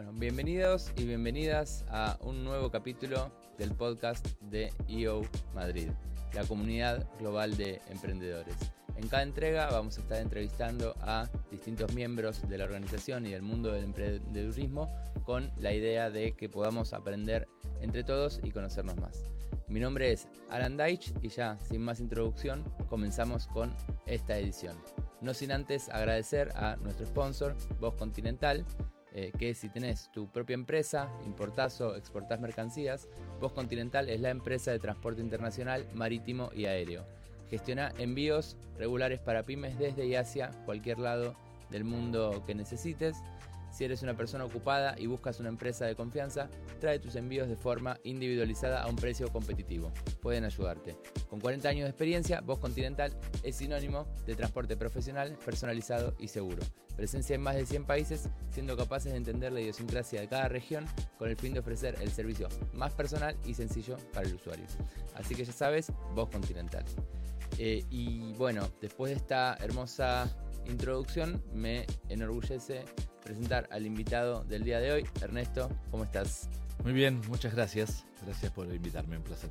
Bueno, bienvenidos y bienvenidas a un nuevo capítulo del podcast de EO Madrid, la comunidad global de emprendedores. En cada entrega vamos a estar entrevistando a distintos miembros de la organización y del mundo del emprendedurismo con la idea de que podamos aprender entre todos y conocernos más. Mi nombre es Alan Deitch y ya, sin más introducción, comenzamos con esta edición. No sin antes agradecer a nuestro sponsor, Voz Continental, eh, que si tenés tu propia empresa, importás o exportás mercancías, Voz Continental es la empresa de transporte internacional, marítimo y aéreo. Gestiona envíos regulares para pymes desde y hacia cualquier lado del mundo que necesites si eres una persona ocupada y buscas una empresa de confianza, trae tus envíos de forma individualizada a un precio competitivo. Pueden ayudarte. Con 40 años de experiencia, Voz Continental es sinónimo de transporte profesional, personalizado y seguro. Presencia en más de 100 países, siendo capaces de entender la idiosincrasia de cada región con el fin de ofrecer el servicio más personal y sencillo para el usuario. Así que ya sabes, Voz Continental. Eh, y bueno, después de esta hermosa introducción, me enorgullece presentar al invitado del día de hoy. Ernesto, ¿cómo estás? Muy bien, muchas gracias. Gracias por invitarme, un placer.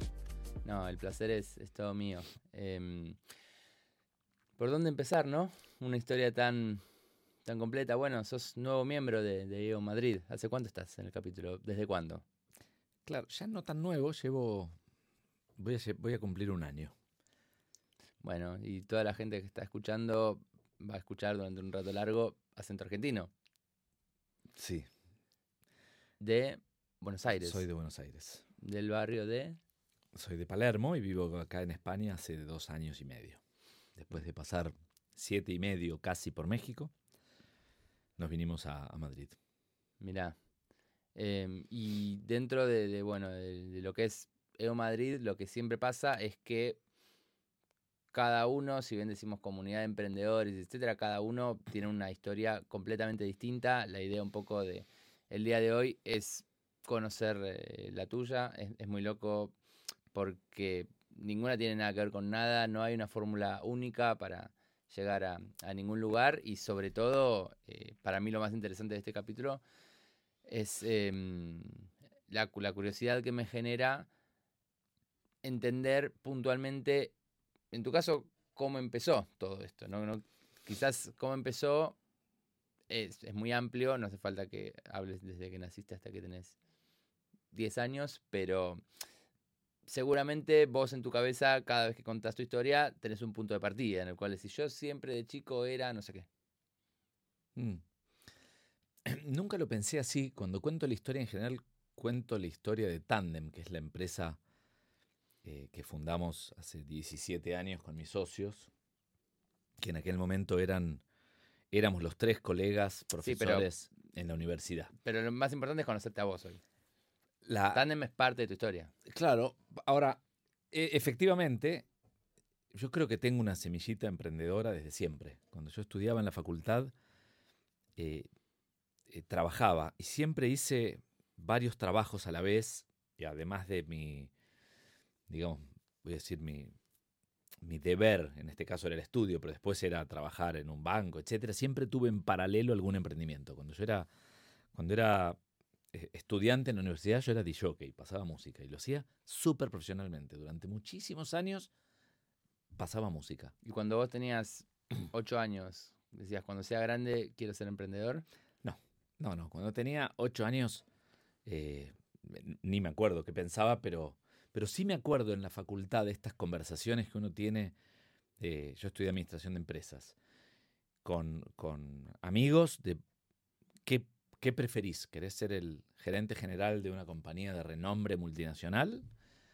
No, el placer es, todo mío. Em, ¿Por dónde empezar, no? Una historia tan, tan completa. Bueno, sos nuevo miembro de, de EO Madrid. ¿Hace cuánto estás en el capítulo? ¿Desde cuándo? Claro, ya no tan nuevo, llevo. Voy a, voy a cumplir un año. Bueno, y toda la gente que está escuchando va a escuchar durante un rato largo acento argentino. Sí. De Buenos Aires. Soy de Buenos Aires. Del barrio de... Soy de Palermo y vivo acá en España hace dos años y medio. Después de pasar siete y medio casi por México, nos vinimos a, Madrid. Mirá. Em, y dentro de, bueno, de, lo que es EO Madrid, lo que siempre pasa es que cada uno, si bien decimos comunidad de emprendedores, etcétera, cada uno tiene una historia completamente distinta. La idea un poco de el día de hoy es conocer eh, la tuya. Es, muy loco porque ninguna tiene nada que ver con nada, no hay una fórmula única para llegar a, ningún lugar y sobre todo, eh, para mí lo más interesante de este capítulo es em, la, la curiosidad que me genera entender puntualmente en tu caso, ¿cómo empezó todo esto? ¿No? quizás cómo empezó es, muy amplio, no hace falta que hables desde que naciste hasta que tenés 10 años, pero seguramente vos en tu cabeza, cada vez que contás tu historia, tenés un punto de partida en el cual decís, yo siempre de chico era no sé qué. Mm. Nunca lo pensé así. Cuando cuento la historia en general, cuento la historia de Tandem, que es la empresa eh, que fundamos hace 17 años con mis socios, que en aquel momento eran, éramos los tres colegas profesores en la universidad. Pero lo más importante es conocerte a vos hoy. La, Tandem es parte de tu historia. Claro, ahora, e, efectivamente, yo creo que tengo una semillita emprendedora desde siempre. Cuando yo estudiaba en la facultad, eh, eh, trabajaba y siempre hice varios trabajos a la vez, y además de mi, digamos, voy a decir mi, deber, en este caso era el estudio, pero después era trabajar en un banco, etcétera, siempre tuve en paralelo algún emprendimiento. Cuando yo era, cuando era eh, estudiante en la universidad, yo era DJ, pasaba música y lo hacía súper profesionalmente. Durante muchísimos años pasaba música. ¿Y cuando vos tenías ocho años, decías, cuando sea grande quiero ser emprendedor? No, no, no. Cuando tenía ocho años, eh, ni me acuerdo qué pensaba, pero pero sí me acuerdo en la facultad de estas conversaciones que uno tiene, eh, yo estudié administración de empresas, con, amigos de qué, qué preferís, ¿querés ser el gerente general de una compañía de renombre multinacional?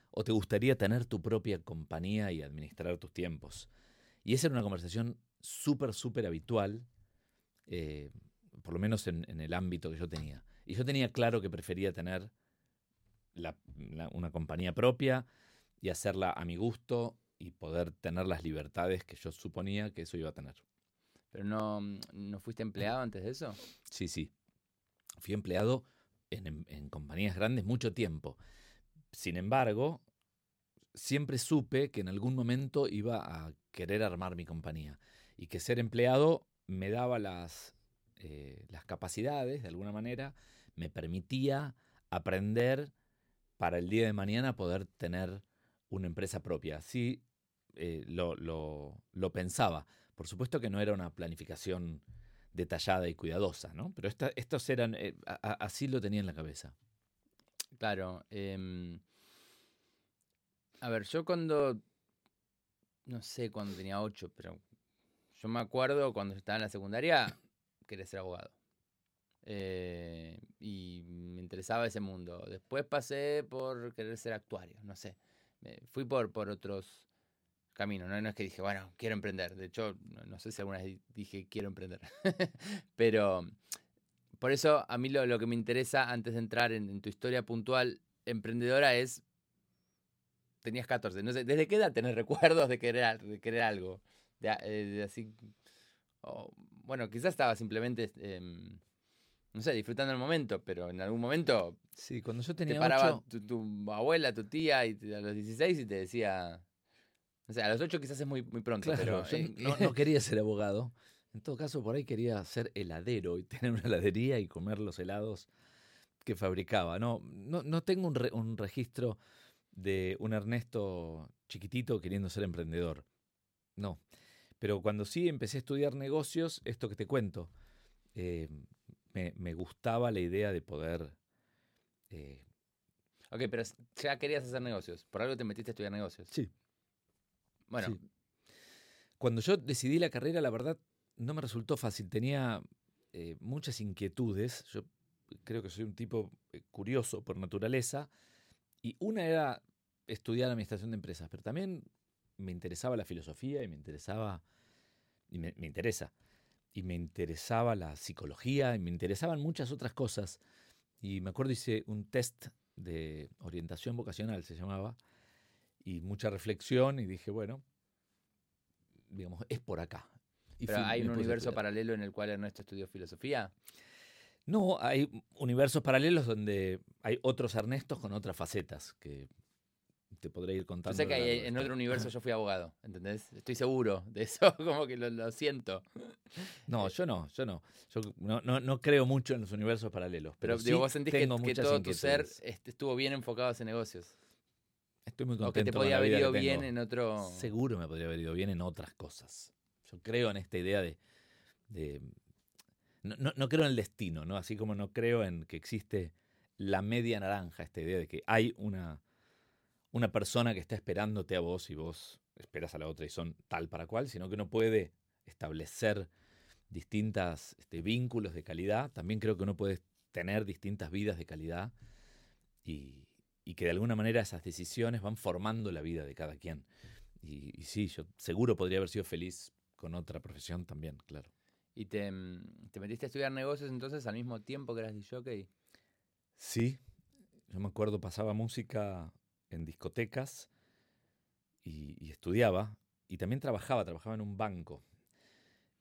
¿O te gustaría tener tu propia compañía y administrar tus tiempos? Y esa era una conversación súper, súper habitual, eh, por lo menos en, en, el ámbito que yo tenía. Y yo tenía claro que prefería tener una compañía propia y hacerla a mi gusto y poder tener las libertades que yo suponía que eso iba a tener. ¿Pero no, no fuiste empleado antes de eso? Sí, sí. Fui empleado en, en compañías grandes mucho tiempo. Sin embargo, siempre supe que en algún momento iba a querer armar mi compañía y que ser empleado me daba las, eh, las capacidades, de alguna manera, me permitía aprender para el día de mañana poder tener una empresa propia. Así eh, lo, lo, pensaba. Por supuesto que no era una planificación detallada y cuidadosa, ¿no? Pero estos eran, eh, así lo tenía en la cabeza. Claro. Em, a ver, yo cuando, no sé cuando tenía ocho, pero yo me acuerdo cuando estaba en la secundaria, quería ser abogado. Eh, y me interesaba ese mundo. Después pasé por querer ser actuario, no sé. fui por, por otros caminos, ¿no? es que dije, bueno, quiero emprender. De hecho, no, sé si alguna vez dije quiero emprender. Pero por eso a mí lo, que me interesa antes de entrar en, tu historia puntual emprendedora es, tenías 14, no sé, ¿desde qué edad tenés recuerdos de querer, querer algo? De, eh, así, bueno, quizás estaba simplemente... Em, no sé, disfrutando el momento, pero en algún momento. Sí, cuando yo tenía. Te paraba tu, abuela, tu tía, y a los 16 y te decía. O sea, a los 8 quizás es muy, muy pronto, pero. Yo eh, no, quería ser abogado. En todo caso, por ahí quería ser heladero y tener una heladería y comer los helados que fabricaba. No, no, no tengo un, un registro de un Ernesto chiquitito queriendo ser emprendedor. No. Pero cuando sí empecé a estudiar negocios, esto que te cuento, eh, me, gustaba la idea de poder... Eh, ok, pero ya querías hacer negocios. Por algo te metiste a estudiar negocios. Sí. Bueno. Cuando yo decidí la carrera, la verdad, no me resultó fácil. Tenía eh, muchas inquietudes. Yo creo que soy un tipo eh, curioso por naturaleza. Y una era estudiar administración de empresas, pero también me interesaba la filosofía y me interesaba, y me interesa y me interesaba la psicología y me interesaban muchas otras cosas. Y me acuerdo hice un test de orientación vocacional, se llamaba, y mucha reflexión y dije, bueno, digamos, es por acá. ¿Pero hay un universo paralelo en el cual Ernesto estudió filosofía? No, hay universos paralelos donde hay otros Ernestos con otras facetas que te podré ir contando. Yo sé que en otro universo yo fui abogado, ¿entendés? Estoy seguro de eso, como que lo, siento. No, yo no, yo no. Yo no, no, creo mucho en los universos paralelos. Pero, digo, vos sentís que, todo tu ser este, estuvo bien enfocado hacia negocios. Estoy muy contento. O que te podía haber ido bien en otro. Seguro me podría haber ido bien en otras cosas. Yo creo en esta idea de. de no, no creo en el destino, ¿no? Así como no creo en que existe la media naranja, esta idea de que hay una una persona que está esperándote a vos y vos esperas a la otra y son tal para cual, sino que uno puede establecer distintos este, vínculos de calidad. También creo que uno puede tener distintas vidas de calidad y, que de alguna manera esas decisiones van formando la vida de cada quien. Y, sí, yo seguro podría haber sido feliz con otra profesión también, claro. ¿Y te, mm, te metiste a estudiar negocios entonces al mismo tiempo que eras DJ? Sí, yo me acuerdo, pasaba música en discotecas y, estudiaba y también trabajaba, trabajaba en un banco.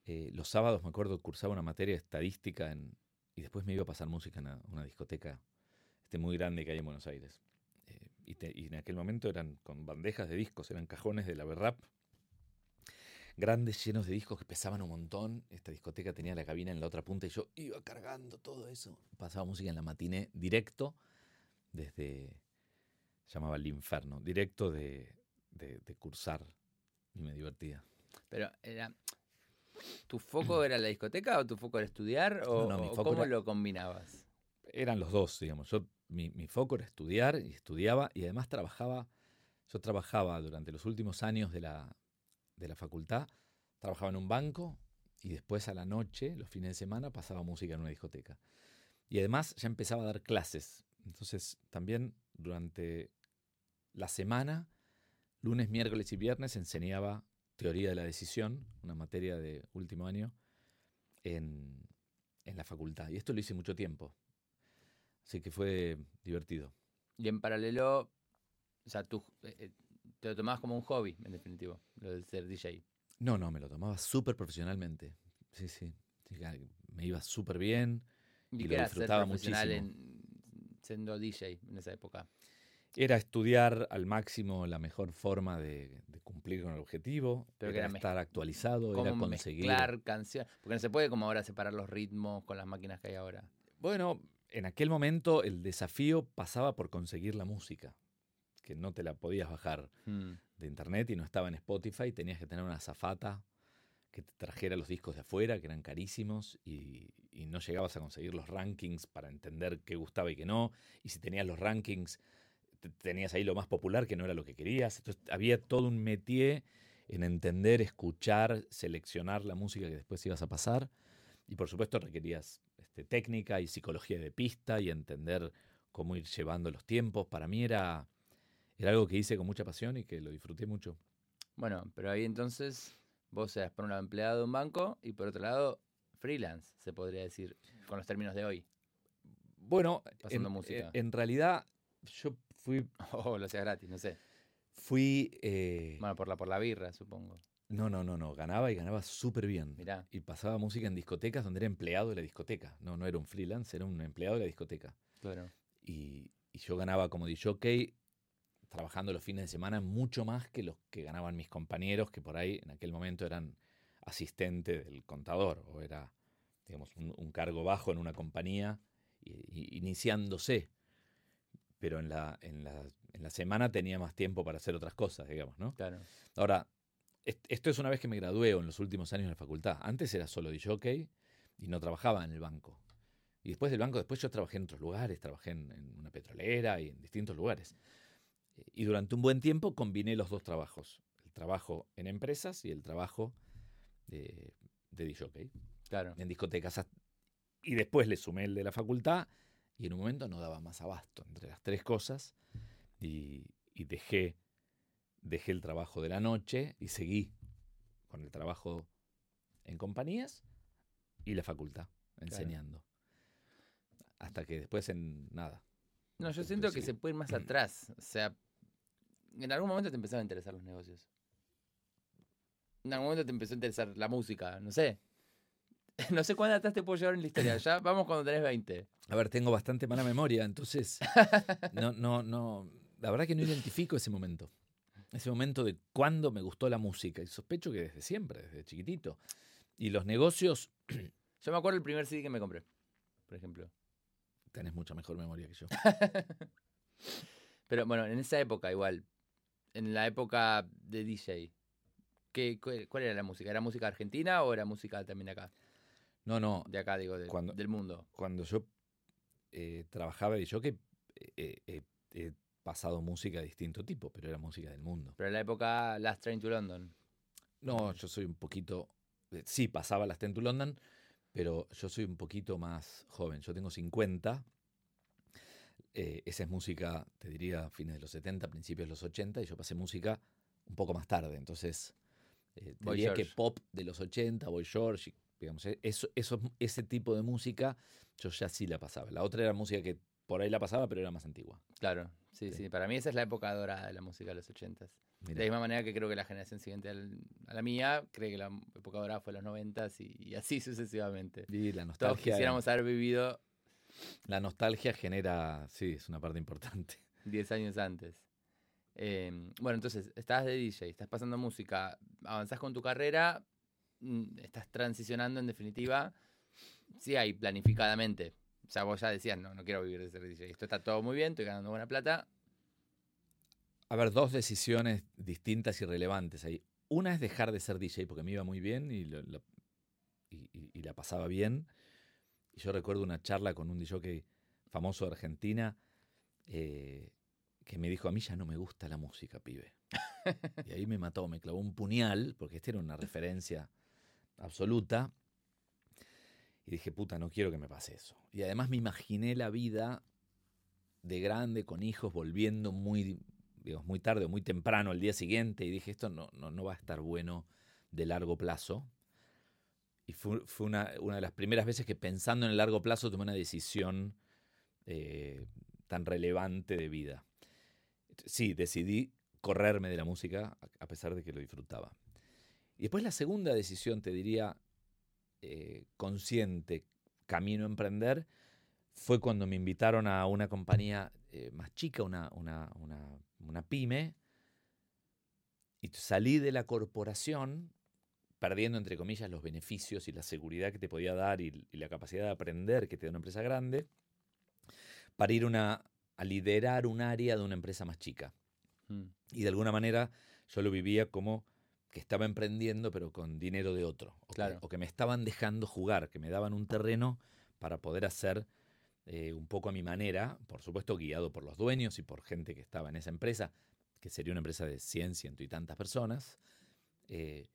Eh, los sábados, me acuerdo, cursaba una materia de estadística en, y después me iba a pasar música en una, discoteca este, muy grande que hay en Buenos Aires. Eh, y, en aquel momento eran con bandejas de discos, eran cajones de la Verrap, grandes, llenos de discos que pesaban un montón. Esta discoteca tenía la cabina en la otra punta y yo iba cargando todo eso. Pasaba música en la matiné directo desde, llamaba El Inferno, directo de, cursar y me divertía. Pero era. ¿Tu foco era la discoteca o tu foco era estudiar? ¿O, cómo lo combinabas? Eran los dos, digamos. Yo, mi, foco era estudiar y estudiaba y además trabajaba. Yo trabajaba durante los últimos años de la, de la facultad, trabajaba en un banco y después a la noche, los fines de semana, pasaba música en una discoteca. Y además ya empezaba a dar clases. Entonces también durante la semana, lunes, miércoles y viernes, enseñaba teoría de la decisión, una materia de último año, en, la facultad. Y esto lo hice mucho tiempo. Así que fue divertido. Y en paralelo, o sea, tú eh, eh, te lo tomabas como un hobby, en definitivo, lo de ser DJ. No, no, me lo tomaba súper profesionalmente. Sí, sí. Me iba súper bien. ¿Y, lo disfrutaba muchísimo. En, siendo DJ en esa época? Era estudiar al máximo la mejor forma de, cumplir con el objetivo, Pero era, estar actualizado, era conseguir. Mezclar canciones. Porque no se puede como ahora separar los ritmos con las máquinas que hay ahora. Bueno, en aquel momento el desafío pasaba por conseguir la música, que no te la podías bajar Mm, de internet y no estaba en Spotify, tenías que tener una zafata que te trajera los discos de afuera, que eran carísimos, y, no llegabas a conseguir los rankings para entender qué gustaba y qué no, y si tenías los rankings, te- tenías ahí lo más popular que no era lo que querías, entonces había todo un métier en entender, escuchar, seleccionar la música que después ibas a pasar, y por supuesto requerías este, técnica y psicología de pista y entender cómo ir llevando los tiempos, para mí era... Era algo que hice con mucha pasión y que lo disfruté mucho. Bueno, pero ahí entonces vos eras por un lado empleado de un banco y por otro lado freelance, se podría decir, con los términos de hoy. Bueno, Pasando en, música. en realidad yo fui, O lo hacías gratis, no sé. fui eh, Bueno, por la, por la birra, supongo. no, no, no, no, ganaba y ganaba súper bien. Mirá. Y pasaba música en discotecas donde era empleado de la discoteca. No, no era un freelance, era un empleado de la discoteca. Claro. Y, y yo ganaba como DJ trabajando los fines de semana mucho más que los que ganaban mis compañeros, que por ahí en aquel momento eran asistente del contador o era, digamos, un, un cargo bajo en una compañía y- y iniciándose. Pero en la, en, la, en la semana tenía más tiempo para hacer otras cosas, digamos, ¿no? Claro. Ahora, est- esto es una vez que me gradué o en los últimos años de la facultad. Antes era solo DJ y no trabajaba en el banco. Y después del banco, después yo trabajé en otros lugares, trabajé en, en una petrolera y en distintos lugares. Eh, Y durante un buen tiempo combiné los dos trabajos, el trabajo en empresas y el trabajo de, de DJ Claro. en discotecas. Y después le sumé el de la facultad y en un momento no daba más abasto entre las tres cosas y, y dejé, dejé el trabajo de la noche y seguí con el trabajo en compañías y la facultad, enseñando. Hasta que después en nada. No, yo Pero siento que sí. se puede ir más atrás. O sea, en algún momento te empezaron a interesar los negocios. En algún momento te empezó a interesar la música, no sé. No sé cuándo atrás te puedo llevar en la historia. Ya vamos cuando tenés 20. A ver, tengo bastante mala memoria, entonces no, no, no. La verdad que no identifico ese momento. Ese momento de cuándo me gustó la música. Y sospecho que desde siempre, desde chiquitito. Y los negocios, Yo me acuerdo el primer CD que me compré, por ejemplo. tenés mucha mejor memoria que yo. Pero bueno, en esa época igual, en la época de DJ, ¿qué, cu- ¿cuál era la música? ¿Era música argentina o era música también de acá? No, no. De acá, digo, de- Cuando- del mundo. Cuando yo eh, trabajaba de que he pasado música de distinto tipo, pero era música del mundo. Pero en la época Last Train to London. No, yo soy un poquito. eh, Sí, pasaba las Ten to London, pero yo soy un poquito más joven. Yo tengo 50. Eh, esa es música, te diría, fines de los 70, principios de los 80, y yo pasé música un poco más tarde. Entonces, eh, Boy diría que pop de los 80, Boy George, digamos, eh, eso, eso, ese tipo de música, yo ya sí la pasaba. La otra era música que por ahí la pasaba, pero era más antigua. Claro, sí, Sí. sí. Para mí esa es la época dorada de la música de los ochentas. De Mirá. la misma manera que creo que la generación siguiente al- a la mía cree que la época dorada fue los noventas y, y así sucesivamente. Y la Todos nostalgia, quisiéramos haber vivido la nostalgia genera, sí, es una parte importante. 10 años antes. Eh, bueno, entonces, estás de DJ, estás pasando música, avanzás con tu carrera, mm, estás transicionando en definitiva, sí hay planificadamente. O sea, vos ya decías, no, no quiero vivir de ser DJ. Esto está todo muy bien, estoy ganando buena plata. A ver, dos decisiones distintas y relevantes ahí. Una es dejar de ser DJ porque me iba muy bien y, lo- lo- y- y- y la pasaba bien. Y yo recuerdo una charla con un DJ famoso de Argentina eh, que me dijo, a mí ya no me gusta la música, pibe. y ahí me mató, me clavó un puñal, porque esta era una referencia absoluta. Y dije, puta, no quiero que me pase eso. Y además me imaginé la vida de grande, con hijos, volviendo muy, digamos, muy tarde o muy temprano al día siguiente. Y dije, esto no, no, no va a estar bueno de largo plazo. Y fue, una, una de las primeras veces que pensando en el largo plazo tomé una decisión eh, tan relevante de vida. Sí, decidí correrme de la música a- pesar de que lo disfrutaba. Y después la segunda decisión, te diría, eh, consciente, camino a emprender, fue cuando me invitaron a una compañía eh, más chica, una, una, una pyme, y salí de la corporación perdiendo, entre comillas, los beneficios y la seguridad que te podía dar y, y la capacidad de aprender que te da una empresa grande, para ir una, a liderar un área de una empresa más chica. Mm, Y de alguna manera yo lo vivía como que estaba emprendiendo, pero con dinero de otro. O, que- Claro. o que, me estaban dejando jugar, que me daban un terreno para poder hacer eh, un poco a mi manera, por supuesto guiado por los dueños y por gente que estaba en esa empresa, que sería una empresa de 100, ciento y tantas personas, eh,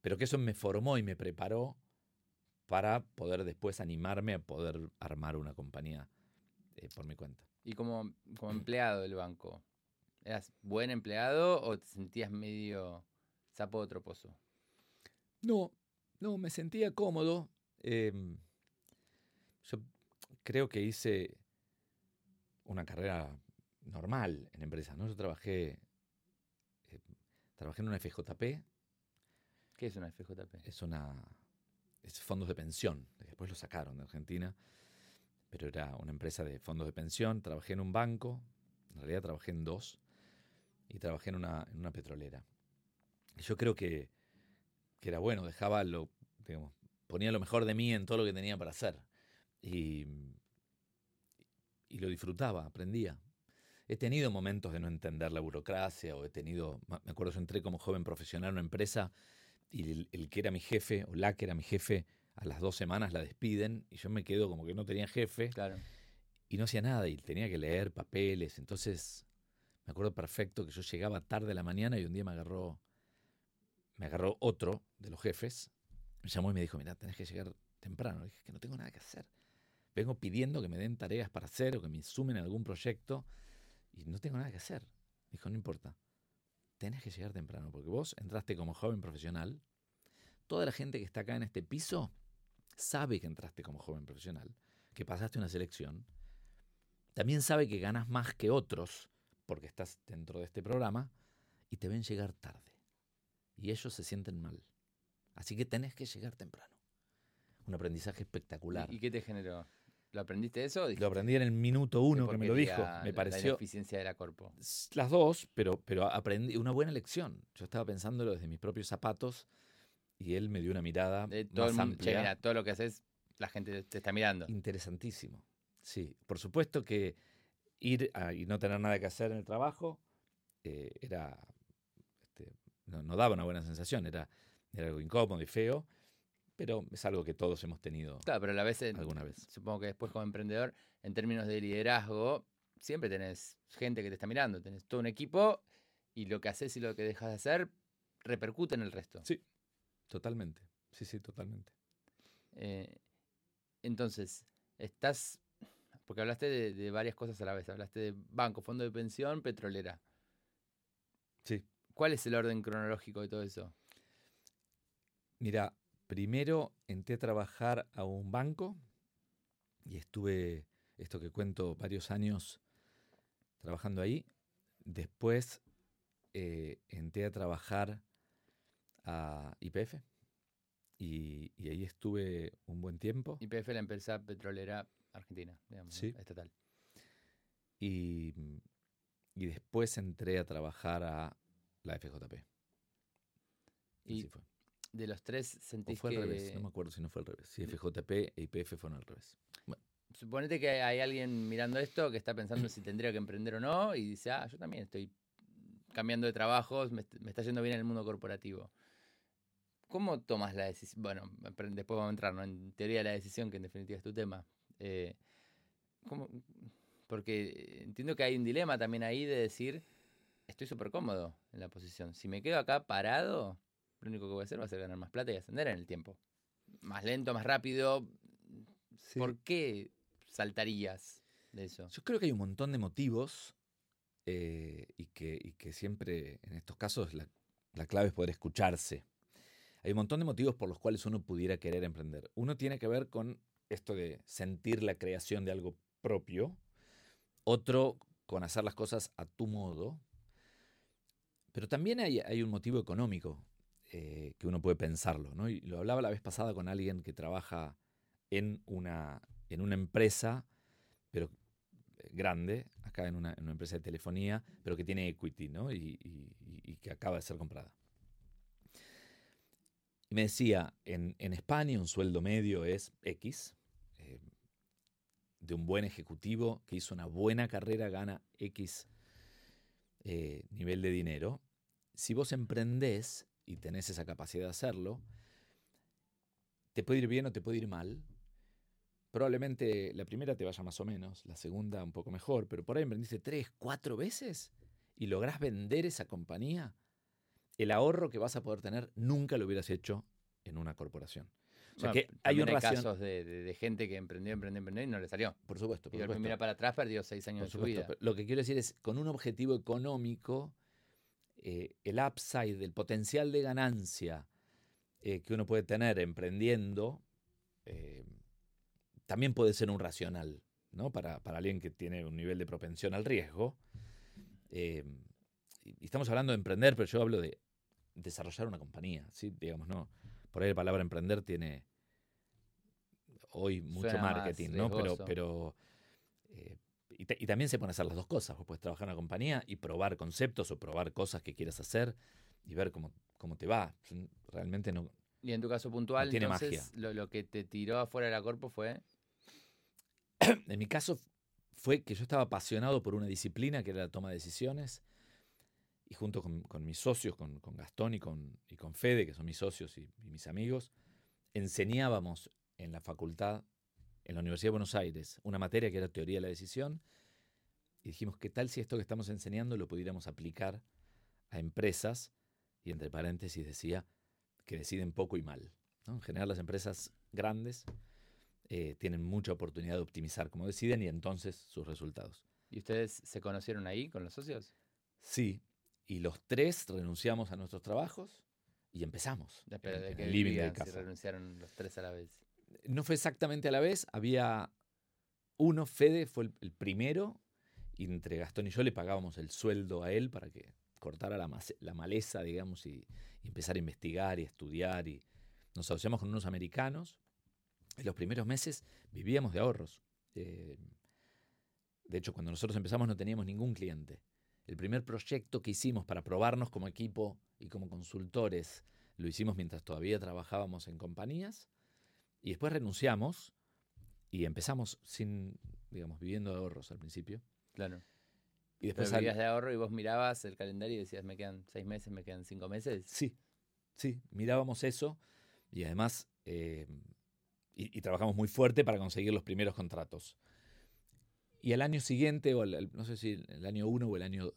pero que eso me formó y me preparó para poder después animarme a poder armar una compañía eh, por mi cuenta. Y como, como empleado del banco, ¿eras buen empleado o te sentías medio sapo de otro pozo? No, no, me sentía cómodo. em, yo creo que hice una carrera normal en empresas, ¿no? Yo trabajé, eh, trabajé en una FJP, ¿Qué es una FJP? es una fondos de pensión, después lo sacaron de Argentina, pero era una empresa de fondos de pensión, trabajé en un banco, en realidad trabajé en dos, y trabajé en una, en una petrolera. Yo creo que, que era bueno, dejaba lo, digamos, ponía lo mejor de mí en todo lo que tenía para hacer. Y, y lo disfrutaba, aprendía. He tenido momentos de no entender la burocracia, o he tenido, me acuerdo, yo entré como joven profesional en una empresa y el, el que era mi jefe, o la que era mi jefe, a las dos semanas la despiden y yo me quedo como que no tenía jefe Claro. y no hacía nada y tenía que leer papeles. Entonces, me acuerdo perfecto que yo llegaba tarde a la mañana y un día me agarró, me agarró otro de los jefes, me llamó y me dijo, mira, tenés que llegar temprano. Le dije que no tengo nada que hacer. Vengo pidiendo que me den tareas para hacer o que me sumen a algún proyecto y no tengo nada que hacer. Dijo, no importa, tenés que llegar temprano porque vos entraste como joven profesional. Toda la gente que está acá en este piso sabe que entraste como joven profesional, que pasaste una selección. También sabe que ganas más que otros porque estás dentro de este programa y te ven llegar tarde. Y ellos se sienten mal. Así que tenés que llegar temprano. Un aprendizaje espectacular. ¿Y, qué te generó? ¿Lo aprendiste eso? Lo aprendí en el minuto "Qué uno que me lo dijo. Me pareció La ineficiencia de la corpo. las dos, pero, pero aprendí una buena lección. Yo estaba pensándolo desde mis propios zapatos y él me dio una mirada todo más el mundo, che, amplia. mira, todo lo que haces, la gente te está mirando. Interesantísimo. Sí, por supuesto que ir a- y no tener nada que hacer en el trabajo eh, era este, no, no daba una buena sensación, era, era algo incómodo y feo, pero es algo que todos hemos tenido Claro, pero a la vez, alguna vez. supongo que después como emprendedor, en términos de liderazgo, siempre tenés gente que te está mirando, tenés todo un equipo y lo que haces y lo que dejas de hacer repercute en el resto. Sí. Totalmente. Sí, sí, totalmente. Eh, entonces, estás, porque hablaste de, de varias cosas a la vez, hablaste de banco, fondo de pensión, petrolera. Sí. ¿Cuál es el orden cronológico de todo eso? Mira, primero entré a trabajar a un banco y estuve, esto que cuento, varios años trabajando ahí. Después eh, entré a trabajar a IPF y, y ahí estuve un buen tiempo. YPF, la empresa petrolera argentina, digamos. Sí. estatal. Y, y después entré a trabajar a la FJP. Y Así fue. De los tres O sentís fue que... al revés, no me acuerdo si no fue al revés. Si FJP e IPF fueron al revés. Suponete que hay alguien mirando esto que está pensando si tendría que emprender o no y dice, ah, yo también estoy cambiando de trabajos, me, me está yendo bien en el mundo corporativo. ¿Cómo tomas la decisión? Bueno, después vamos a entrar, ¿no? En teoría de la decisión, que en definitiva es tu tema. Eh, ¿cómo? Porque entiendo que hay un dilema también ahí de decir, estoy súper cómodo en la posición. Si me quedo acá parado, lo único que voy a hacer va a ser ganar más plata y ascender en el tiempo. Más lento, más rápido. Sí. ¿Por qué saltarías de eso? Yo creo que hay un montón de motivos eh, y, que, y que siempre en estos casos la, la clave es poder escucharse. Hay un montón de motivos por los cuales uno pudiera querer emprender. Uno tiene que ver con esto de sentir la creación de algo propio, otro con hacer las cosas a tu modo, pero también hay, hay un motivo económico eh, que uno puede pensarlo. ¿no? Y lo hablaba la vez pasada con alguien que trabaja en una, en una empresa, pero eh, grande, acá en una, empresa de telefonía, pero que tiene equity, ¿no? Y, que acaba de ser comprada. Y me decía, en, España un sueldo medio es X, eh, de un buen ejecutivo que hizo una buena carrera, gana X nivel de dinero. Si vos emprendés y tenés esa capacidad de hacerlo, te puede ir bien o te puede ir mal. Probablemente la primera te vaya más o menos, la segunda un poco mejor, pero por ahí emprendiste tres, cuatro veces y lográs vender esa compañía, el ahorro que vas a poder tener nunca lo hubieras hecho en una corporación. O sea que hay, un casos de, gente que emprendió, emprendió, emprendió y no le salió. Por supuesto. Por y mira para atrás perdió seis años de su vida. Lo que quiero decir es, con un objetivo económico, eh, el upside, el potencial de ganancia eh, que uno puede tener emprendiendo, eh, también puede ser un racional, ¿no? Para, para, alguien que tiene un nivel de propensión al riesgo. y estamos hablando de emprender, pero yo hablo de desarrollar una compañía, ¿sí? Digamos, no por ahí la palabra emprender tiene hoy mucho marketing, ¿no? Pero, pero y, también se pueden hacer las dos cosas. Vos puedes trabajar en una compañía y probar conceptos o probar cosas que quieras hacer y ver cómo, cómo te va. Realmente no. Y en tu caso puntual, tiene magia. Lo, lo, que te tiró afuera de la cuerpo fue. en mi caso fue que yo estaba apasionado por una disciplina que era la toma de decisiones y junto con, mis socios, con, Gastón y con, y con Fede, que son mis socios y, mis amigos, enseñábamos en la facultad, en la Universidad de Buenos Aires, una materia que era teoría de la decisión, y dijimos, ¿qué tal si esto que estamos enseñando lo pudiéramos aplicar a empresas? Y entre paréntesis decía que deciden poco y mal. En general las empresas grandes eh, tienen mucha oportunidad de optimizar como deciden y entonces sus resultados. ¿Y ustedes se conocieron ahí con los socios? Sí, y los tres renunciamos a nuestros trabajos y empezamos. Pero de, el living de casa. Si renunciaron los tres a la vez. No fue exactamente a la vez. Había uno, Fede fue el, primero, y entre Gastón y yo le pagábamos el sueldo a él para que cortara la, maleza, digamos, y, empezar a investigar y estudiar. Y nos asociamos con unos americanos. En los primeros meses vivíamos de ahorros. Eh, de hecho, cuando nosotros empezamos no teníamos ningún cliente. El primer proyecto que hicimos para probarnos como equipo y como consultores lo hicimos mientras todavía trabajábamos en compañías y después renunciamos y empezamos sin, digamos, viviendo de ahorros al principio. Claro. Y después salías de ahorro y vos mirabas el calendario y decías, me quedan seis meses, me quedan cinco meses. Sí, sí, mirábamos eso y además eh, y, trabajamos muy fuerte para conseguir los primeros contratos. Y el año siguiente, o no sé si el año 1 o el año,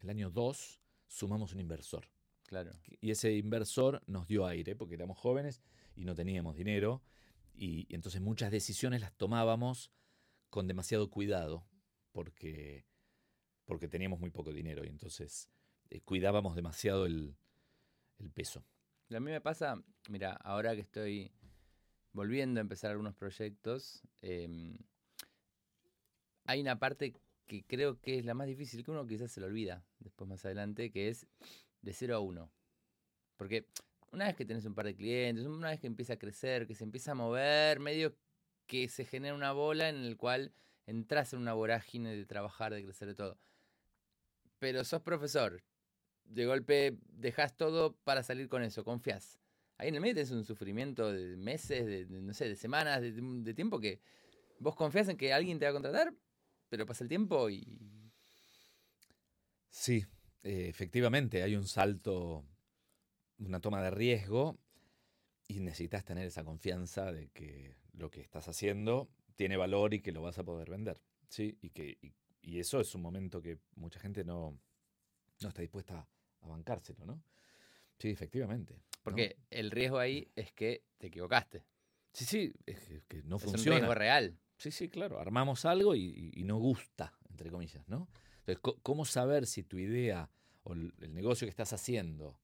el año 2, sumamos un inversor. Claro. Y ese inversor nos dio aire, porque éramos jóvenes y no teníamos dinero. Y, entonces muchas decisiones las tomábamos con demasiado cuidado, porque, porque teníamos muy poco dinero. Y entonces eh, cuidábamos demasiado el, peso. A mí me pasa, mira, ahora que estoy volviendo a empezar algunos proyectos, em, hay una parte que creo que es la más difícil, que uno quizás se lo olvida después más adelante, que es de 0 a 1. Porque una vez que tenés un par de clientes, una vez que empieza a crecer, que se empieza a mover, medio que se genera una bola en el cual entras en una vorágine de trabajar, de crecer, de todo. Pero sos profesor, de golpe dejas todo para salir con eso, confías. Ahí en el medio tenés un sufrimiento de meses, de, no sé, de semanas, de, de tiempo que vos confías en que alguien te va a contratar, pero pasa el tiempo y... Sí, efectivamente, hay un salto, una toma de riesgo y necesitas tener esa confianza de que lo que estás haciendo tiene valor y que lo vas a poder vender. ¿sí? Y, que, y, eso es un momento que mucha gente no, no está dispuesta a bancárselo, ¿no? Sí, efectivamente. Porque el riesgo ahí es que te equivocaste. Sí, sí, es que no funciona. Es un riesgo real. Sí, sí, claro. Armamos algo y, no gusta, entre comillas, ¿no? Entonces, ¿cómo saber si tu idea o el negocio que estás haciendo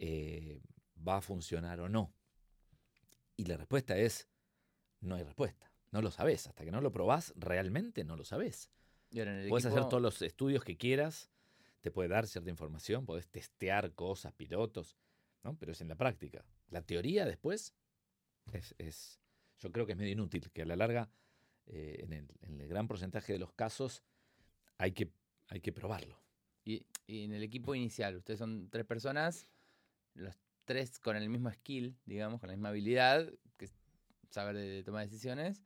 eh, va a funcionar o no? Y la respuesta es, no hay respuesta. No lo sabes. Hasta que no lo probás, realmente no lo sabes. Puedes hacer todos los estudios que quieras, te puede dar cierta información, puedes testear cosas, pilotos, ¿no? Pero es en la práctica. La teoría después es yo creo que es medio inútil, que a la larga, eh, en, el, gran porcentaje de los casos, hay que, hay que probarlo. Y, en el equipo inicial, ustedes son tres personas, los tres con el mismo skill, digamos, con la misma habilidad, que es saber de, tomar decisiones.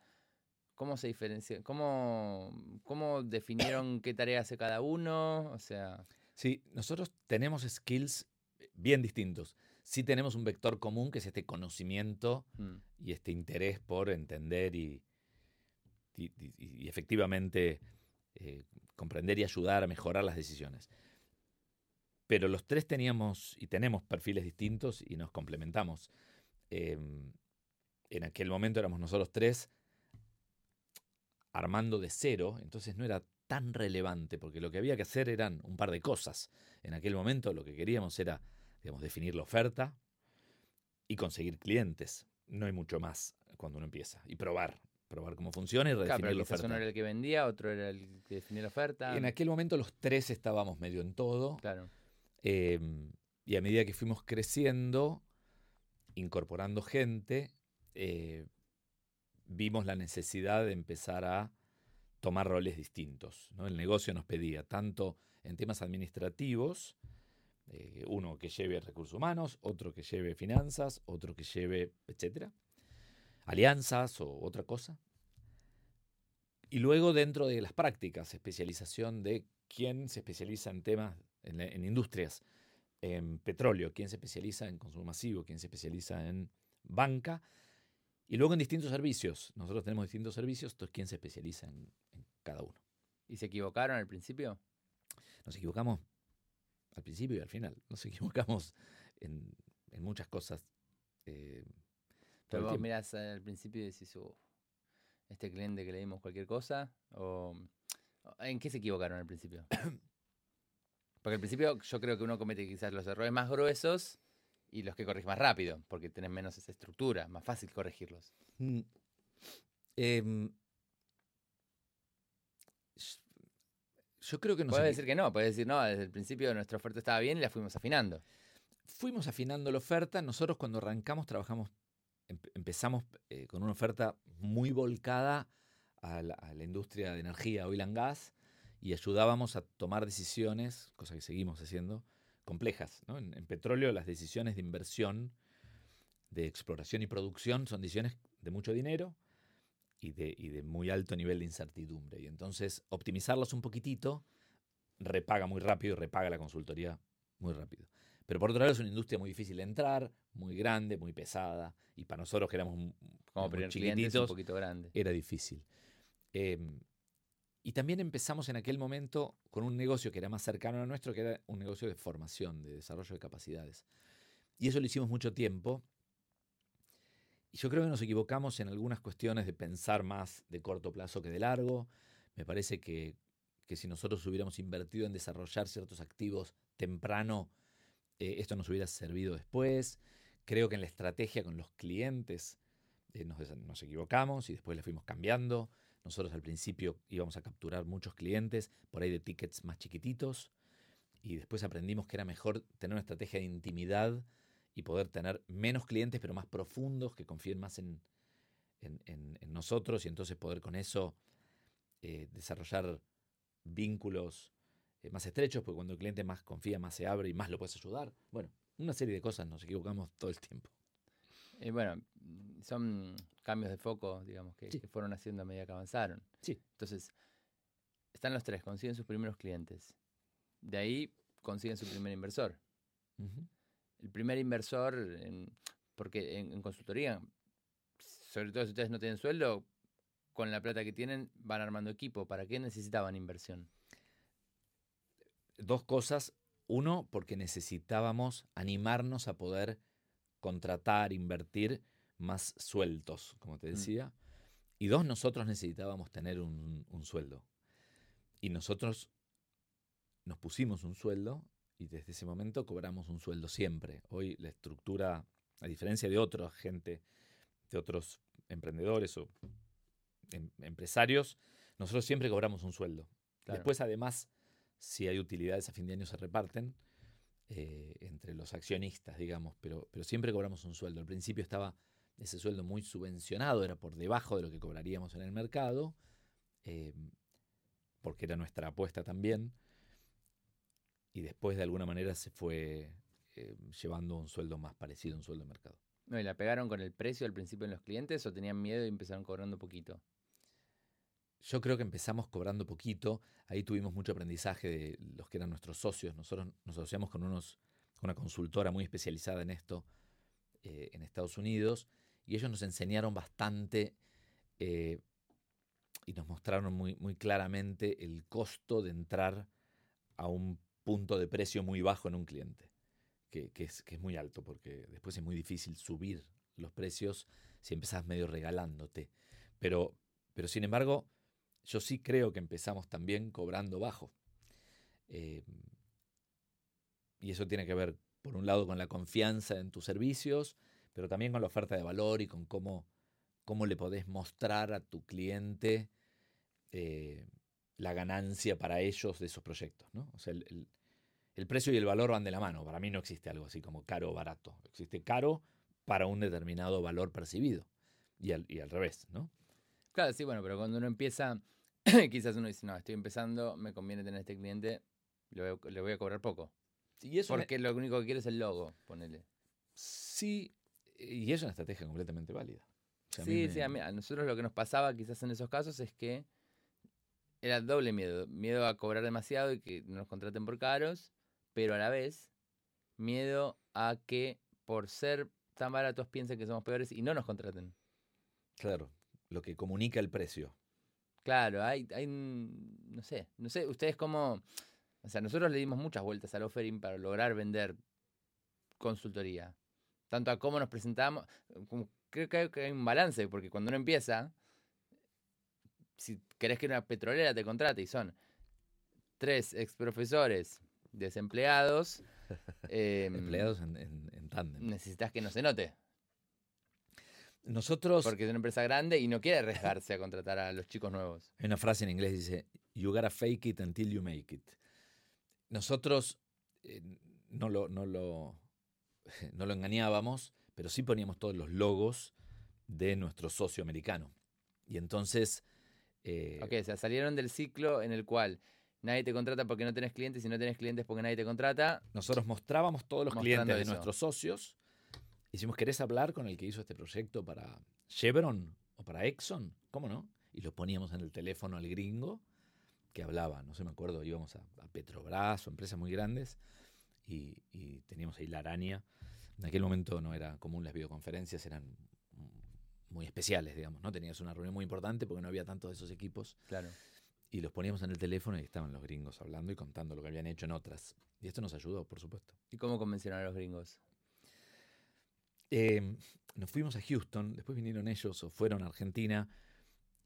¿Cómo se diferencia? ¿Cómo, ¿Cómo definieron qué tarea hace cada uno? O sea. Sí, nosotros tenemos skills bien distintos. Sí tenemos un vector común que es este conocimiento mm, y este interés por entender y, y- y- y efectivamente eh, comprender y ayudar a mejorar las decisiones. Pero los tres teníamos y tenemos perfiles distintos y nos complementamos. Em, en aquel momento éramos nosotros tres armando de cero, entonces no era tan relevante, porque lo que había que hacer eran un par de cosas. En aquel momento lo que queríamos era, digamos, definir la oferta y conseguir clientes. No hay mucho más cuando uno empieza. Y probar, probar cómo funciona y Claro, redefinir pero la oferta. uno era el que vendía, otro era el que definía la oferta. En aquel momento los tres estábamos medio en todo. Claro. Eh, y a medida que fuimos creciendo, incorporando gente, eh, vimos la necesidad de empezar a tomar roles distintos. ¿no? El negocio nos pedía tanto en temas administrativos, eh, uno que lleve recursos humanos, otro que lleve finanzas, otro que lleve, etcétera, alianzas o otra cosa. Y luego dentro de las prácticas, especialización de quién se especializa en temas, en, la- en industrias, en petróleo, quién se especializa en consumo masivo, quién se especializa en banca, y luego en distintos servicios. Nosotros tenemos distintos servicios, entonces quién se especializa en, en cada uno. ¿Y se equivocaron al principio? Nos equivocamos al principio y al final. Nos equivocamos en, en muchas cosas. eh, Pero vos mirás al principio y decís, "Uh, este cliente que le dimos cualquier cosa, o ¿en qué se equivocaron al principio? Porque al principio yo creo que uno comete quizás los errores más gruesos y los que corrige más rápido, porque tenés menos esa estructura, más fácil corregirlos. Mm. Em, yo creo que nos Puedes decir que no, puedes decir, no, desde el principio nuestra oferta estaba bien y la fuimos afinando. fuimos afinando la oferta. Nosotros cuando arrancamos trabajamos, empe- empezamos eh, con una oferta muy volcada a la, a la industria de energía, oil and gas, y ayudábamos a tomar decisiones, cosa que seguimos haciendo, complejas. ¿no? En, en petróleo las decisiones de inversión, de exploración y producción son decisiones de mucho dinero y de, y de muy alto nivel de incertidumbre. Y entonces optimizarlos un poquitito repaga muy rápido y repaga la consultoría muy rápido. Pero por otro lado es una industria muy difícil de entrar, muy grande, muy pesada, y para nosotros que éramos Como primer es un chiquititos, poquito grande. era difícil. Eh, y también empezamos en aquel momento con un negocio que era más cercano a nuestro, que era un negocio de formación, de desarrollo de capacidades. Y eso lo hicimos mucho tiempo. Y yo creo que nos equivocamos en algunas cuestiones de pensar más de corto plazo que de largo. Me parece que, que si nosotros hubiéramos invertido en desarrollar ciertos activos temprano, eh, esto nos hubiera servido después. Creo que en la estrategia con los clientes eh, nos, equivocamos y después la fuimos cambiando. Nosotros al principio íbamos a capturar muchos clientes, por ahí de tickets más chiquititos, y después aprendimos que era mejor tener una estrategia de intimidad y poder tener menos clientes, pero más profundos, que confíen más en, en- en- nosotros y entonces poder con eso eh, desarrollar vínculos eh, más estrechos, porque cuando el cliente más confía, más se abre y más lo puedes ayudar. Bueno, una serie de cosas, nos equivocamos todo el tiempo. Y bueno, son cambios de foco, digamos, que, Sí. que fueron haciendo a medida que avanzaron. Sí. Entonces, están los tres, consiguen sus primeros clientes. De ahí consiguen su primer inversor. El primer inversor, en- porque en, en consultoría, sobre todo si ustedes no tienen sueldo, con la plata que tienen van armando equipo. ¿Para qué necesitaban inversión? dos cosas. Uno, porque necesitábamos animarnos a poder contratar, invertir más sueltos, como te Mm. decía. Y dos, nosotros necesitábamos tener un, un sueldo. Y nosotros nos pusimos un sueldo y desde ese momento cobramos un sueldo siempre. Hoy la estructura, a diferencia de otra gente, de otros emprendedores o em- empresarios, nosotros siempre cobramos un sueldo. Claro. Después, además, si hay utilidades a fin de año se reparten eh, entre los accionistas, digamos, pero, pero siempre cobramos un sueldo. Al principio estaba ese sueldo muy subvencionado, era por debajo de lo que cobraríamos en el mercado, eh, porque era nuestra apuesta también, y después de alguna manera se fue eh, llevando un sueldo más parecido a un sueldo de mercado. ¿Y la pegaron con el precio al principio en los clientes o tenían miedo y empezaron cobrando poquito? Yo creo que empezamos cobrando poquito. Ahí tuvimos mucho aprendizaje de los que eran nuestros socios. Nosotros nos asociamos con, unos, una consultora muy especializada en esto eh, en Estados Unidos y ellos nos enseñaron bastante eh, y nos mostraron muy, muy claramente el costo de entrar a un punto de precio muy bajo en un cliente, que, es, que es muy alto porque después es muy difícil subir los precios si empezás medio regalándote. Pero, pero sin embargo, yo sí creo que empezamos también cobrando bajo. Eh, y eso tiene que ver, por un lado, con la confianza en tus servicios, pero también con la oferta de valor y con cómo, cómo le podés mostrar a tu cliente eh, la ganancia para ellos de esos proyectos. ¿no? O sea, el, el, precio y el valor van de la mano. Para mí no existe algo así como caro o barato. Existe caro para un determinado valor percibido y al, y al revés, ¿no? Claro, sí, bueno, pero cuando uno empieza, quizás uno dice, no, estoy empezando, me conviene tener este cliente, le voy, a cobrar poco. Y eso Porque lo único que quiere es el logo, ponele. Sí, y es una estrategia completamente válida. sí, sí, a, nosotros lo que nos pasaba quizás en esos casos es que era doble miedo. Miedo a cobrar demasiado y que nos contraten por caros, pero a la vez miedo a que por ser tan baratos piensen que somos peores y no nos contraten. Claro, lo que comunica el precio. Claro, hay, hay, no sé, no sé, ustedes cómo, o sea, nosotros le dimos muchas vueltas al offering para lograr vender consultoría. Tanto a cómo nos presentamos, como, creo que hay un balance, porque cuando uno empieza, si querés que una petrolera te contrate y son tres ex profesores desempleados. Empleados en, en tándem. Necesitas que no se note. Nosotros. Porque es una empresa grande y no quiere arriesgarse a contratar a los chicos nuevos. Hay una frase en inglés que dice: You gotta fake it until you make it. Nosotros eh, no, lo, no, lo, no lo engañábamos, pero sí poníamos todos los logos de nuestro socio americano. Y entonces. Eh, ok, o sea, salieron del ciclo en el cual nadie te contrata porque no tenés clientes y no tenés clientes porque nadie te contrata. Nosotros mostrábamos todos los clientes de nuestros socios Hicimos, ¿querés hablar con el que hizo este proyecto para Chevron o para Exxon? ¿Cómo no? Y lo poníamos en el teléfono al gringo que hablaba, no sé, me acuerdo, íbamos a, Petrobras o empresas muy grandes y, teníamos ahí la araña. En aquel momento no era común las videoconferencias, eran muy especiales, digamos, ¿no? Tenías una reunión muy importante porque no había tantos de esos equipos. Claro. Y los poníamos en el teléfono y estaban los gringos hablando y contando lo que habían hecho en otras. Y esto nos ayudó, por supuesto. ¿Y cómo convencieron a los gringos? Em, nos fuimos a Houston, después vinieron ellos o fueron a Argentina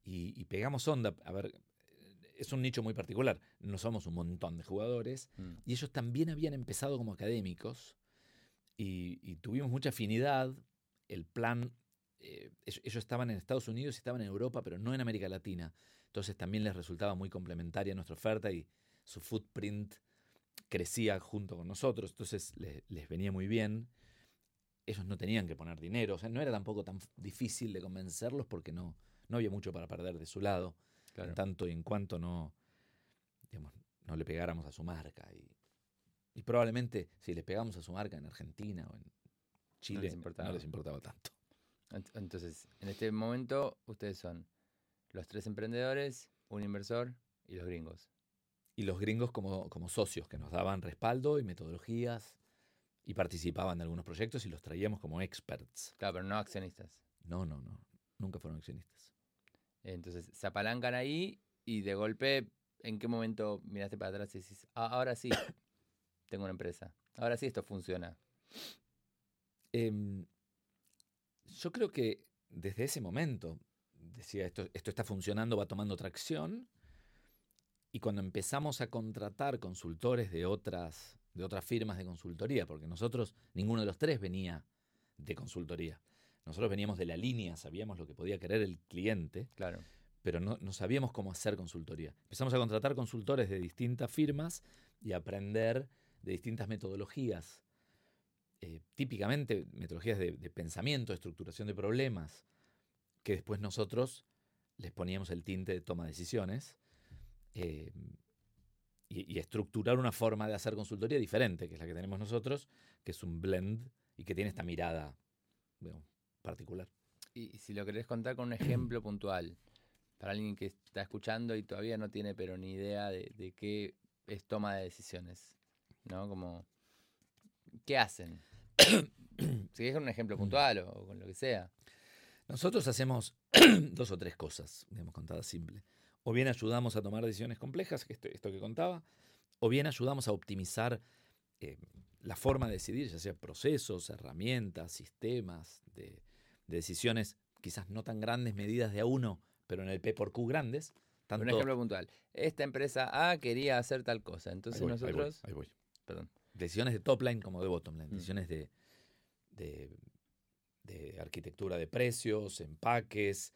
y, pegamos onda. A ver, es un nicho muy particular. No somos un montón de jugadores mm. y ellos también habían empezado como académicos y, tuvimos mucha afinidad. El plan, eh, ellos, estaban en Estados Unidos y estaban en Europa, pero no en América Latina. Entonces también les resultaba muy complementaria nuestra oferta y su footprint crecía junto con nosotros. Entonces les venía muy bien ellos no tenían que poner dinero, o sea, no era tampoco tan difícil de convencerlos porque no, no había mucho para perder de su lado, en tanto y en cuanto no, digamos, no le pegáramos a su marca. Y, y, probablemente si les pegamos a su marca en Argentina o en Chile, no les importaba, tanto. Entonces, en este momento ustedes son los tres emprendedores, un inversor y los gringos. Y los gringos como, como socios que nos daban respaldo y metodologías y participaban de algunos proyectos y los traíamos como experts. Claro, pero no accionistas. No, no, no. Nunca fueron accionistas. Entonces se apalancan ahí y de golpe, ¿en qué momento miraste para atrás y dices, ah, ahora sí, tengo una empresa? Ahora sí esto funciona. Em, yo creo que desde ese momento, decía, esto, esto está funcionando, va tomando tracción. Y cuando empezamos a contratar consultores de otras de otras firmas de consultoría, porque nosotros, ninguno de los tres venía de consultoría. Nosotros veníamos de la línea, sabíamos lo que podía querer el cliente, claro. pero no, sabíamos cómo hacer consultoría. Empezamos a contratar consultores de distintas firmas y aprender de distintas metodologías, eh, típicamente metodologías de, pensamiento, de estructuración de problemas, que después nosotros les poníamos el tinte de toma de decisiones. Eh, y, estructurar una forma de hacer consultoría diferente, que es la que tenemos nosotros, que es un blend y que tiene esta mirada particular. Y si lo querés contar con un ejemplo puntual, para alguien que está escuchando y todavía no tiene pero ni idea de, de qué es toma de decisiones, ¿no? Como, ¿qué hacen? si es un ejemplo puntual o, con lo que sea. Nosotros hacemos dos o tres cosas, digamos, contadas simple. O bien ayudamos a tomar decisiones complejas, que esto, esto que contaba, o bien ayudamos a optimizar eh, la forma de decidir, ya sea procesos, herramientas, sistemas de, de decisiones quizás no tan grandes, medidas de a uno, pero en el P por Q grandes. Tanto, Un ejemplo puntual. Esta empresa A quería hacer tal cosa. Entonces Ahí voy, ahí voy, nosotros. ahí voy. Perdón. Decisiones de top line como de bottom line, Mm. decisiones de, de, de arquitectura de precios, empaques,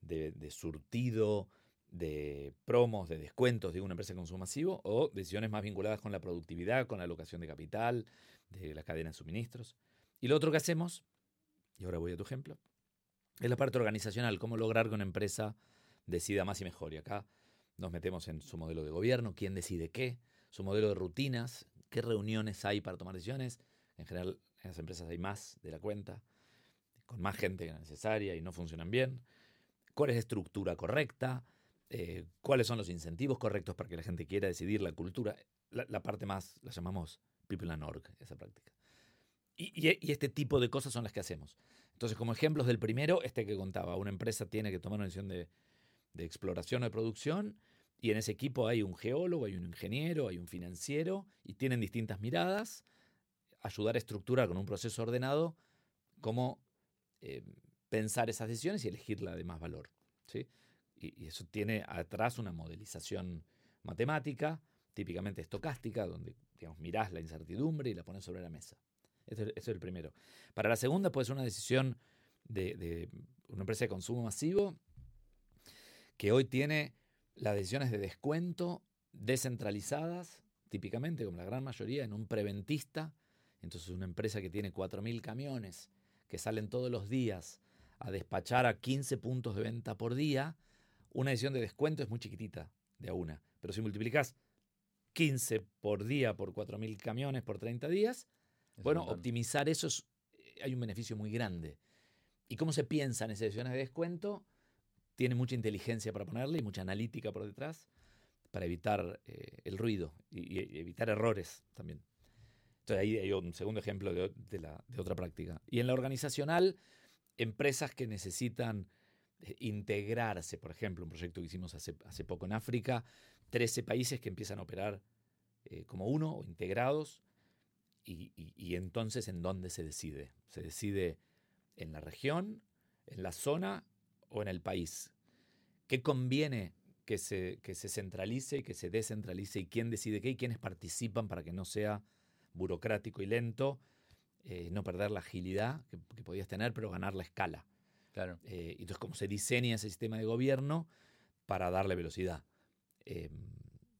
de, de surtido, de promos, de descuentos de una empresa de consumo masivo, o decisiones más vinculadas con la productividad, con la alocación de capital, de la cadena de suministros. Y lo otro que hacemos, y ahora voy a tu ejemplo, es la parte organizacional, cómo lograr que una empresa decida más y mejor. Y acá nos metemos en su modelo de gobierno, quién decide qué, su modelo de rutinas, qué reuniones hay para tomar decisiones. En general, en las empresas hay más de la cuenta, con más gente que la necesaria y no funcionan bien. ¿Cuál es la estructura correcta? Eh, ¿Cuáles son los incentivos correctos para que la gente quiera decidir la cultura? La, la parte más, la llamamos People and Org, esa práctica. Y, y- y este tipo de cosas son las que hacemos. Entonces, como ejemplos del primero, este que contaba, una empresa tiene que tomar una decisión de, de exploración o de producción y en ese equipo hay un geólogo, hay un ingeniero, hay un financiero y tienen distintas miradas, ayudar a estructurar con un proceso ordenado cómo eh, pensar esas decisiones y elegir la de más valor. ¿sí? Y, eso tiene atrás una modelización matemática, típicamente estocástica, donde digamos, mirás la incertidumbre y la pones sobre la mesa. Eso, es- eso es el primero. Para la segunda puede ser una decisión de, de una empresa de consumo masivo que hoy tiene las decisiones de descuento descentralizadas, típicamente, como la gran mayoría, en un preventista. Entonces, una empresa que tiene 4.000 camiones que salen todos los días a despachar a 15 puntos de venta por día, una decisión de descuento es muy chiquitita de a una. Pero si multiplicas 15 por día por 4.000 camiones por 30 días, Es bueno, optimizar eso es- eh, hay un beneficio muy grande. ¿Y cómo se piensa en esas decisiones de descuento? Tiene mucha inteligencia para ponerle y mucha analítica por detrás para evitar eh, el ruido y, y evitar errores también. Entonces ahí hay un segundo ejemplo de, o- de la, de otra práctica. Y en la organizacional, empresas que necesitan integrarse, por ejemplo, un proyecto que hicimos hace, poco en África, 13 países que empiezan a operar eh, como uno o integrados y, entonces en dónde se decide. Se decide en la región, en la zona o en el país. ¿Qué conviene que se, que se centralice y que se descentralice y quién decide qué y quiénes participan para que no sea burocrático y lento, eh, no perder la agilidad que, que podías tener, pero ganar la escala. Claro. Eh, entonces, cómo se diseña ese sistema de gobierno para darle velocidad. Eh,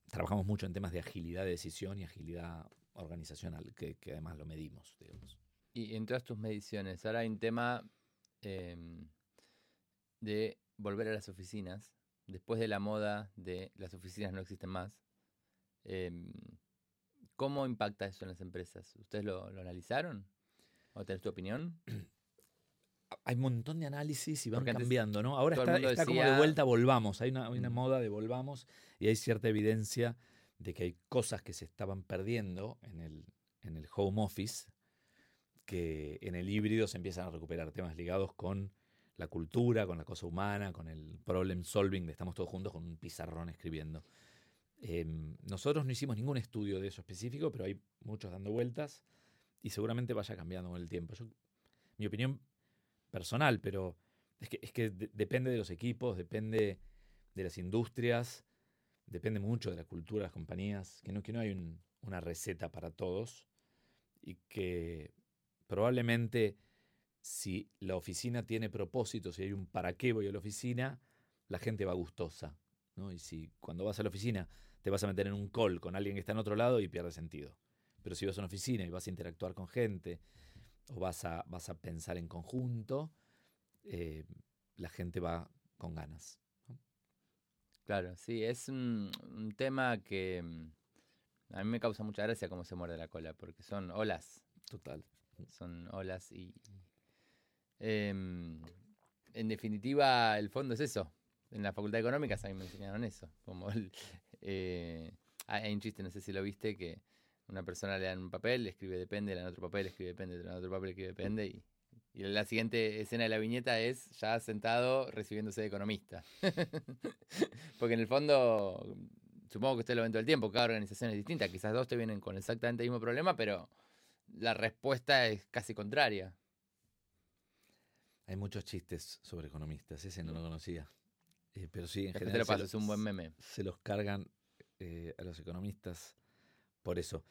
trabajamos mucho en temas de agilidad de decisión y agilidad organizacional, que, que además lo medimos. Digamos. Y en todas tus mediciones, ahora hay un tema em, de volver a las oficinas, después de la moda de las oficinas no existen más. Em, ¿Cómo impacta eso en las empresas? ¿Ustedes lo, lo analizaron? ¿O tenés tu opinión? Hay un montón de análisis y van Porque cambiando, ¿no? Ahora está, como de vuelta volvamos. Hay una, hay una Mm. moda de volvamos y hay cierta evidencia de que hay cosas que se estaban perdiendo en el, en el home office que en el híbrido se empiezan a recuperar temas ligados con la cultura, con la cosa humana, con el problem solving de estamos todos juntos con un pizarrón escribiendo. Em, nosotros no hicimos ningún estudio de eso específico, pero hay muchos dando vueltas y seguramente vaya cambiando con el tiempo. Yo, mi opinión personal, pero es que, es que de- depende de los equipos, depende de las industrias, depende mucho de la cultura de las compañías, que no, que no hay un- una receta para todos y que probablemente si la oficina tiene propósitos y hay un para qué voy a la oficina, la gente va gustosa. ¿no? Y si cuando vas a la oficina te vas a meter en un call con alguien que está en otro lado y pierde sentido. Pero si vas a una oficina y vas a interactuar con gente o vas a, vas a pensar en conjunto, eh, la gente va con ganas. Claro, sí, es un, un tema que mm, a mí me causa mucha gracia cómo se muerde la cola, porque son olas, Total. son olas y... em, en definitiva, el fondo es eso, en la facultad de económicas a mí me enseñaron eso. Como el, eh, hay un chiste, no sé si lo viste, que una persona le dan un papel, le escribe depende, le dan otro papel, le escribe depende, le dan otro papel, le escribe depende y y la siguiente escena de la viñeta es ya sentado recibiéndose de economista. Porque en el fondo, supongo que usted lo ven todo el tiempo, cada organización es distinta. Quizás dos te vienen con exactamente el mismo problema, pero la respuesta es casi contraria. Hay muchos chistes sobre economistas, ese no lo conocía. Eh, pero sí, en general. te lo paso, se es un buen meme. Se los cargan eh, a los economistas por eso.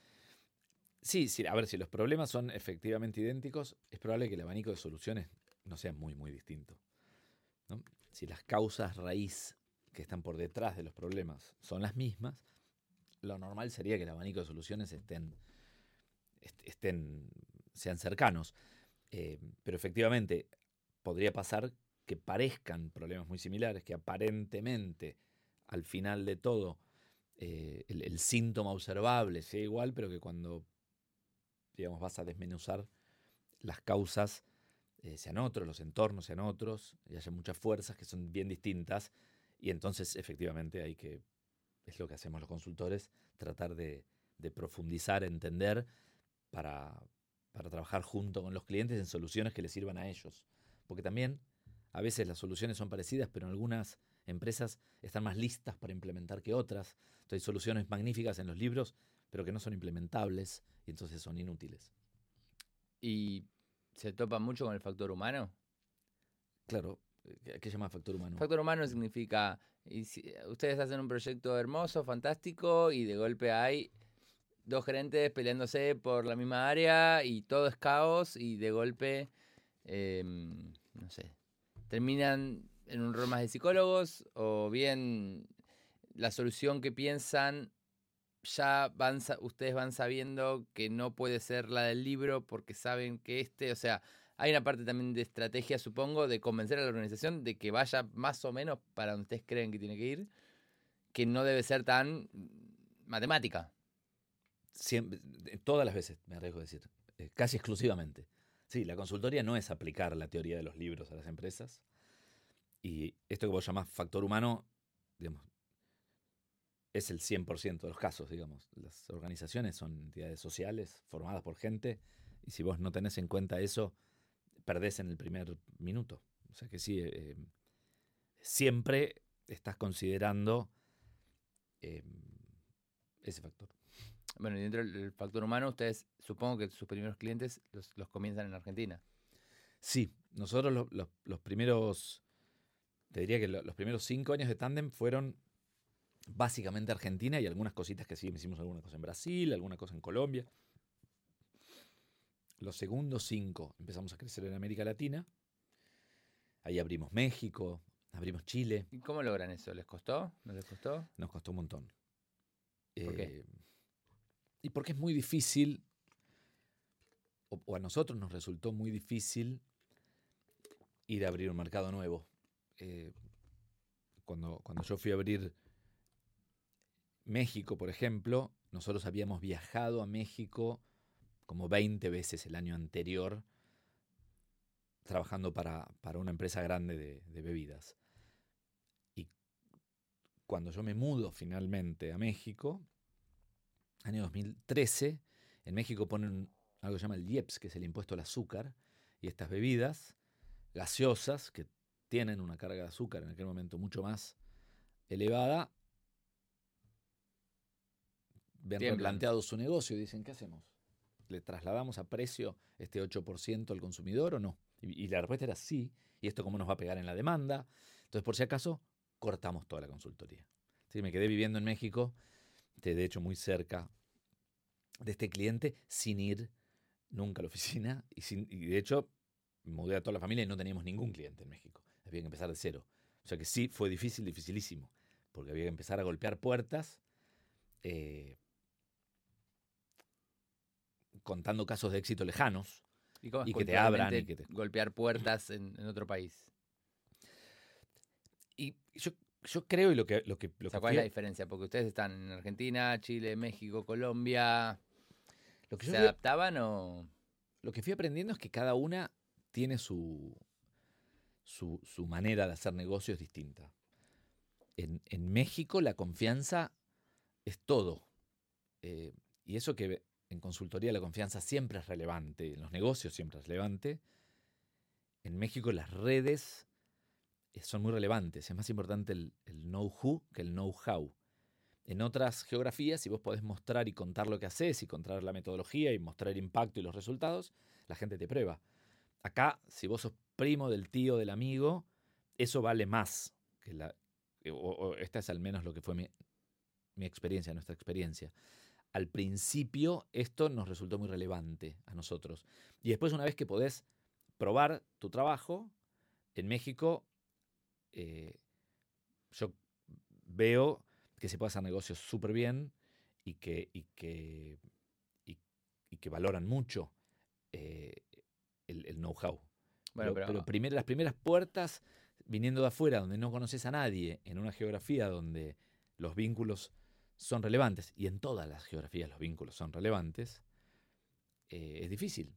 Sí, sí, a ver, si los problemas son efectivamente idénticos, es probable que el abanico de soluciones no sea muy, muy distinto. Si las causas raíz que están por detrás de los problemas son las mismas, lo normal sería que el abanico de soluciones estén, est- estén sean cercanos. Eh, pero efectivamente, podría pasar que parezcan problemas muy similares, que aparentemente, al final de todo, eh, el, síntoma observable sea igual, pero que cuando digamos, vas a desmenuzar las causas, eh, sean otros, los entornos sean otros, y haya muchas fuerzas que son bien distintas, y entonces efectivamente hay que, es lo que hacemos los consultores, tratar de, de profundizar, entender, para, para trabajar junto con los clientes en soluciones que les sirvan a ellos. Porque también a veces las soluciones son parecidas, pero en algunas empresas están más listas para implementar que otras. Entonces hay soluciones magníficas en los libros, pero que no son implementables y entonces son inútiles. ¿Y se topa mucho con el factor humano? Claro, ¿qué llama factor humano? Factor humano significa, y si- ustedes hacen un proyecto hermoso, fantástico, y de golpe hay dos gerentes peleándose por la misma área y todo es caos y de golpe, em, no sé, terminan en un rol más de psicólogos o bien la solución que piensan ya van, ustedes van sabiendo que no puede ser la del libro porque saben que este, o sea, hay una parte también de estrategia, supongo, de convencer a la organización de que vaya más o menos para donde ustedes creen que tiene que ir, que no debe ser tan matemática. Siempre, de- todas las veces, me arriesgo a decir, eh, casi exclusivamente. Sí, la consultoría no es aplicar la teoría de los libros a las empresas. Y esto que vos llamás factor humano, digamos, es el 100% de los casos, digamos. Las organizaciones son entidades sociales formadas por gente y si vos no tenés en cuenta eso, perdés en el primer minuto. O sea que sí, eh, siempre estás considerando eh, ese factor. Bueno, y dentro del factor humano, ustedes supongo que sus primeros clientes los, los comienzan en Argentina. Sí, nosotros lo- lo- los primeros, te diría que lo- los primeros cinco años de Tandem fueron básicamente Argentina y algunas cositas que sí, hicimos alguna cosa en Brasil, alguna cosa en Colombia. Los segundos cinco empezamos a crecer en América Latina. Ahí abrimos México, abrimos Chile. ¿Y cómo logran eso? ¿Les costó? ¿No les costó? Nos costó un montón. ¿Por qué? Eh, y porque es muy difícil, o, o a nosotros nos resultó muy difícil ir a abrir un mercado nuevo. Eh, cuando, cuando yo fui a abrir México, por ejemplo, nosotros habíamos viajado a México como 20 veces el año anterior trabajando para, para una empresa grande de, de bebidas. Y cuando yo me mudo finalmente a México, año 2013, en México ponen algo que se llama el IEPS, que es el impuesto al azúcar, y estas bebidas gaseosas que tienen una carga de azúcar en aquel momento mucho más elevada, ven Tiemblan. replanteado su negocio y dicen, ¿qué hacemos? ¿Le trasladamos a precio este 8% al consumidor o no? Y, y la respuesta era sí, y esto cómo nos va a pegar en la demanda. Entonces, por si acaso, cortamos toda la consultoría. Sí, me quedé viviendo en México, de hecho muy cerca de este cliente, sin ir nunca a la oficina, y, sin, y de hecho mudé a toda la familia y no teníamos ningún cliente en México. Había que empezar de cero. O sea que sí, fue difícil, dificilísimo, porque había que empezar a golpear puertas, eh, contando casos de éxito lejanos. ¿Y, que te abran y que te- golpear puertas en, en otro país? Y yo, yo creo, y lo que, lo que, lo O sea, que ¿cuál es la diferencia? Porque ustedes están en Argentina, Chile, México, Colombia. lo que ¿Se yo adaptaban o...? Lo que fui aprendiendo es que cada una tiene su, su, su manera de hacer negocios distinta. En, en México la confianza es todo. Eh, y eso que en consultoría la confianza siempre es relevante, en los negocios siempre es relevante. En México las redes eh, son muy relevantes. Es más importante el, el know-who que el know-how. En otras geografías, si vos podés mostrar y contar lo que haces y contar la metodología y mostrar el impacto y los resultados, la gente te prueba. Acá, si vos sos primo del tío, del amigo, eso vale más que la. O, o esta es al menos lo que fue mi, mi experiencia, nuestra experiencia. Al principio esto nos resultó muy relevante a nosotros. Y después una vez que podés probar tu trabajo, en México eh, yo veo que se puede hacer negocios súper bien y que, y, que, y, que valoran mucho eh, el know-how. Bueno, pero, pero, pero primer- las primeras puertas viniendo de afuera, donde no conoces a nadie, en una geografía donde los vínculos son relevantes, y en todas las geografías los vínculos son relevantes, eh, es difícil,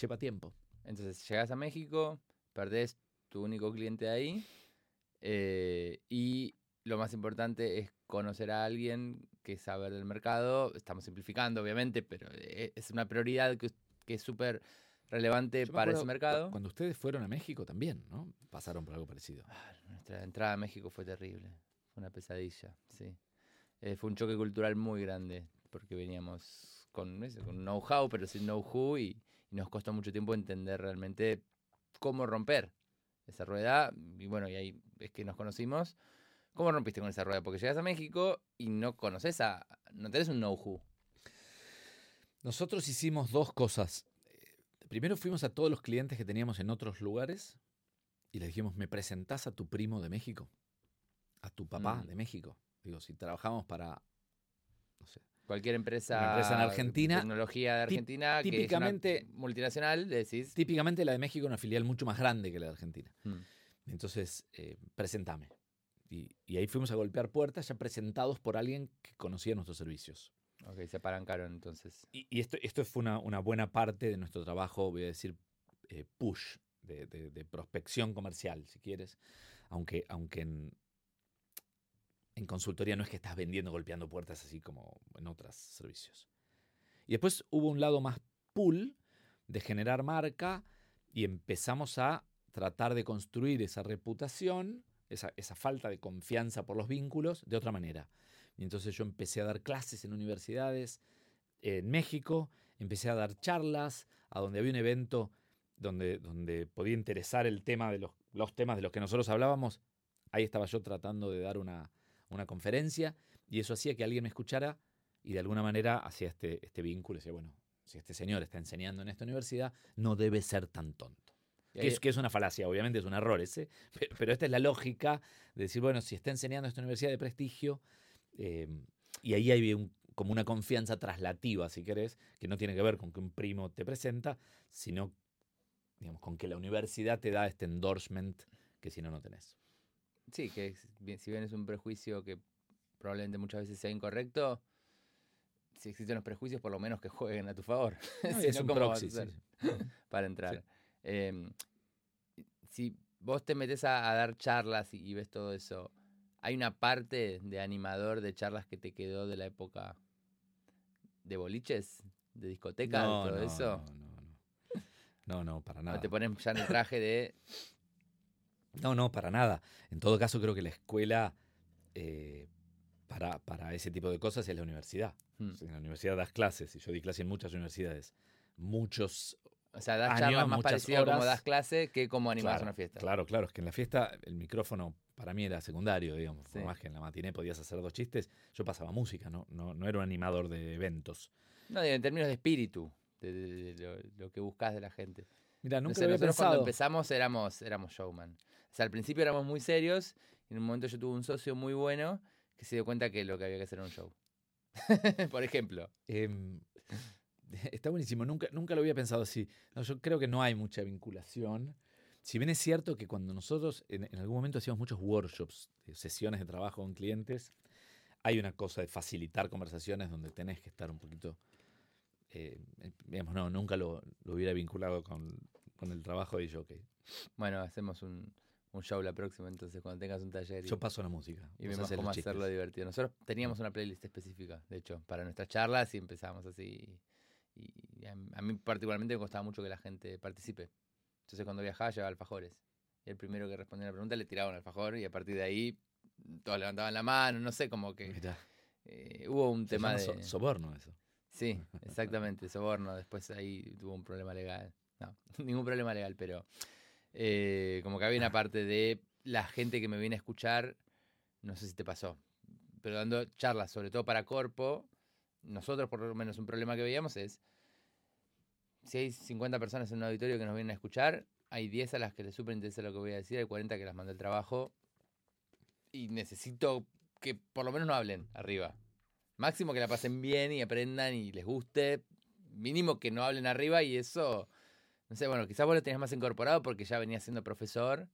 lleva tiempo. entonces llegas a México, perdés tu único cliente ahí eh, y lo más importante es conocer a alguien que saber del mercado. Estamos simplificando, obviamente, pero eh, es una prioridad que, que es súper relevante Yo para ese mercado. cu- Cuando ustedes fueron a México también, ¿no? Pasaron por algo parecido. Ah, Nuestra entrada a México fue terrible, fue una pesadilla, sí. Eh, fue un choque cultural muy grande, porque veníamos con, eso, con know-how, pero sin know-who, y, y nos costó mucho tiempo entender realmente cómo romper esa rueda. Y bueno, y ahí es que nos conocimos. ¿Cómo rompiste con esa rueda? Porque llegas a México y no conoces a. no tenés un know-who. Nosotros hicimos dos cosas. Primero fuimos a todos los clientes que teníamos en otros lugares y les dijimos, ¿me presentás a tu primo de México? A tu papá Mm. de México. Digo, si trabajamos para, no sé, Cualquier empresa, Una empresa en Argentina, tecnología de Argentina, típicamente- que es una multinacional, decís. típicamente la de México es una filial mucho más grande que la de Argentina. "Mm, Entonces, eh, presentame. Y, y ahí fuimos a golpear puertas ya presentados por alguien que conocía nuestros servicios. Ok, se apalancaron entonces. Y, esto, esto fue una, una buena parte de nuestro trabajo, voy a decir, eh, push, de, de- de prospección comercial, si quieres. Aunque, aunque en, en consultoría no es que estás vendiendo, golpeando puertas así como en otros servicios. Y después hubo un lado más pull de generar marca y empezamos a tratar de construir esa reputación, esa, esa falta de confianza por los vínculos, de otra manera. Y entonces yo empecé a dar clases en universidades en México, empecé a dar charlas, a donde había un evento donde, donde podía interesar el tema de los, los temas de los que nosotros hablábamos. Ahí estaba yo tratando de dar una, una conferencia y eso hacía que alguien me escuchara y de alguna manera hacía este, este vínculo. Decía, bueno, si este señor está enseñando en esta universidad, no debe ser tan tonto. Que es, que es una falacia, obviamente es un error ese, pero, pero esta es la lógica de decir, bueno, si está enseñando en esta universidad de prestigio, eh, y ahí hay un- como una confianza traslativa, si querés, que no tiene que ver con que un primo te presenta, sino digamos, con que la universidad te da este endorsement que si no, no tenés. Sí, que si bien es un prejuicio que probablemente muchas veces sea incorrecto, si existen los prejuicios, por lo menos que jueguen a tu favor. No, Si es no, un ¿cómo vas a proxy, sí, hacer sí. para entrar. Em, si vos te metes a, a dar charlas y, y ves todo eso, ¿hay una parte de animador de charlas que te quedó de la época de boliches, de discoteca, No, todo no, eso? no, no, no. No, no, para ¿O nada. te pones ya en el traje de... No, no, para nada. En todo caso, creo que la escuela eh, para, para ese tipo de cosas es la universidad. Hmm. O En la universidad das clases, y yo di clase en muchas universidades. Muchos O sea, das Años, charlas más muchas parecidas como horas. das clase que como claro, una fiesta. Claro, claro, es que en la fiesta el micrófono para mí era secundario, digamos. Por más que en la matiné podías hacer dos chistes, yo pasaba música, no, no, no era un animador de eventos. No, en términos de espíritu, de, de- de lo, lo que buscas de la gente. Mira, No nunca sé, lo había nosotros cuando empezamos éramos, éramos showman. O sea, al principio éramos muy serios y en un momento yo tuve un socio muy bueno que se dio cuenta que lo que había que hacer era un show. Por ejemplo. Em, está buenísimo, nunca, nunca lo había pensado así. No, yo creo que no hay mucha vinculación. Si bien es cierto que cuando nosotros en, en algún momento hacíamos muchos workshops, eh, sesiones de trabajo con clientes, hay una cosa de facilitar conversaciones donde tenés que estar un poquito, eh, eh, digamos, no, nunca lo, lo hubiera vinculado con, con el trabajo y yo, ok. Bueno, hacemos un, un show la próxima, entonces cuando tengas un taller. Y, Yo paso la música. y vemos cómo hacerlo divertido. Nosotros teníamos una playlist específica, de hecho, para nuestras charlas y empezamos así. Y a, a mí particularmente me costaba mucho que la gente participe. Entonces cuando viajaba llevaba alfajores. Y el primero que respondía a la pregunta le tiraba un alfajor y a partir de ahí todos levantaban la mano, no sé, como que eh, hubo un se tema de... so- soborno eso. Sí, exactamente, soborno. Después ahí tuvo un problema legal. No, ningún problema legal, pero eh, como que había una parte de la gente que me viene a escuchar, no sé si te pasó, pero dando charlas, sobre todo para Corpo, nosotros por lo menos un problema que veíamos es, si hay 50 personas en un auditorio que nos vienen a escuchar, hay 10 a las que les súper interesa lo que voy a decir, hay 40 que las mandé al trabajo y necesito que por lo menos no hablen arriba. Máximo que la pasen bien y aprendan y les guste. Mínimo que no hablen arriba y eso, no sé, bueno, quizás vos lo tenías más incorporado porque ya venías siendo profesor,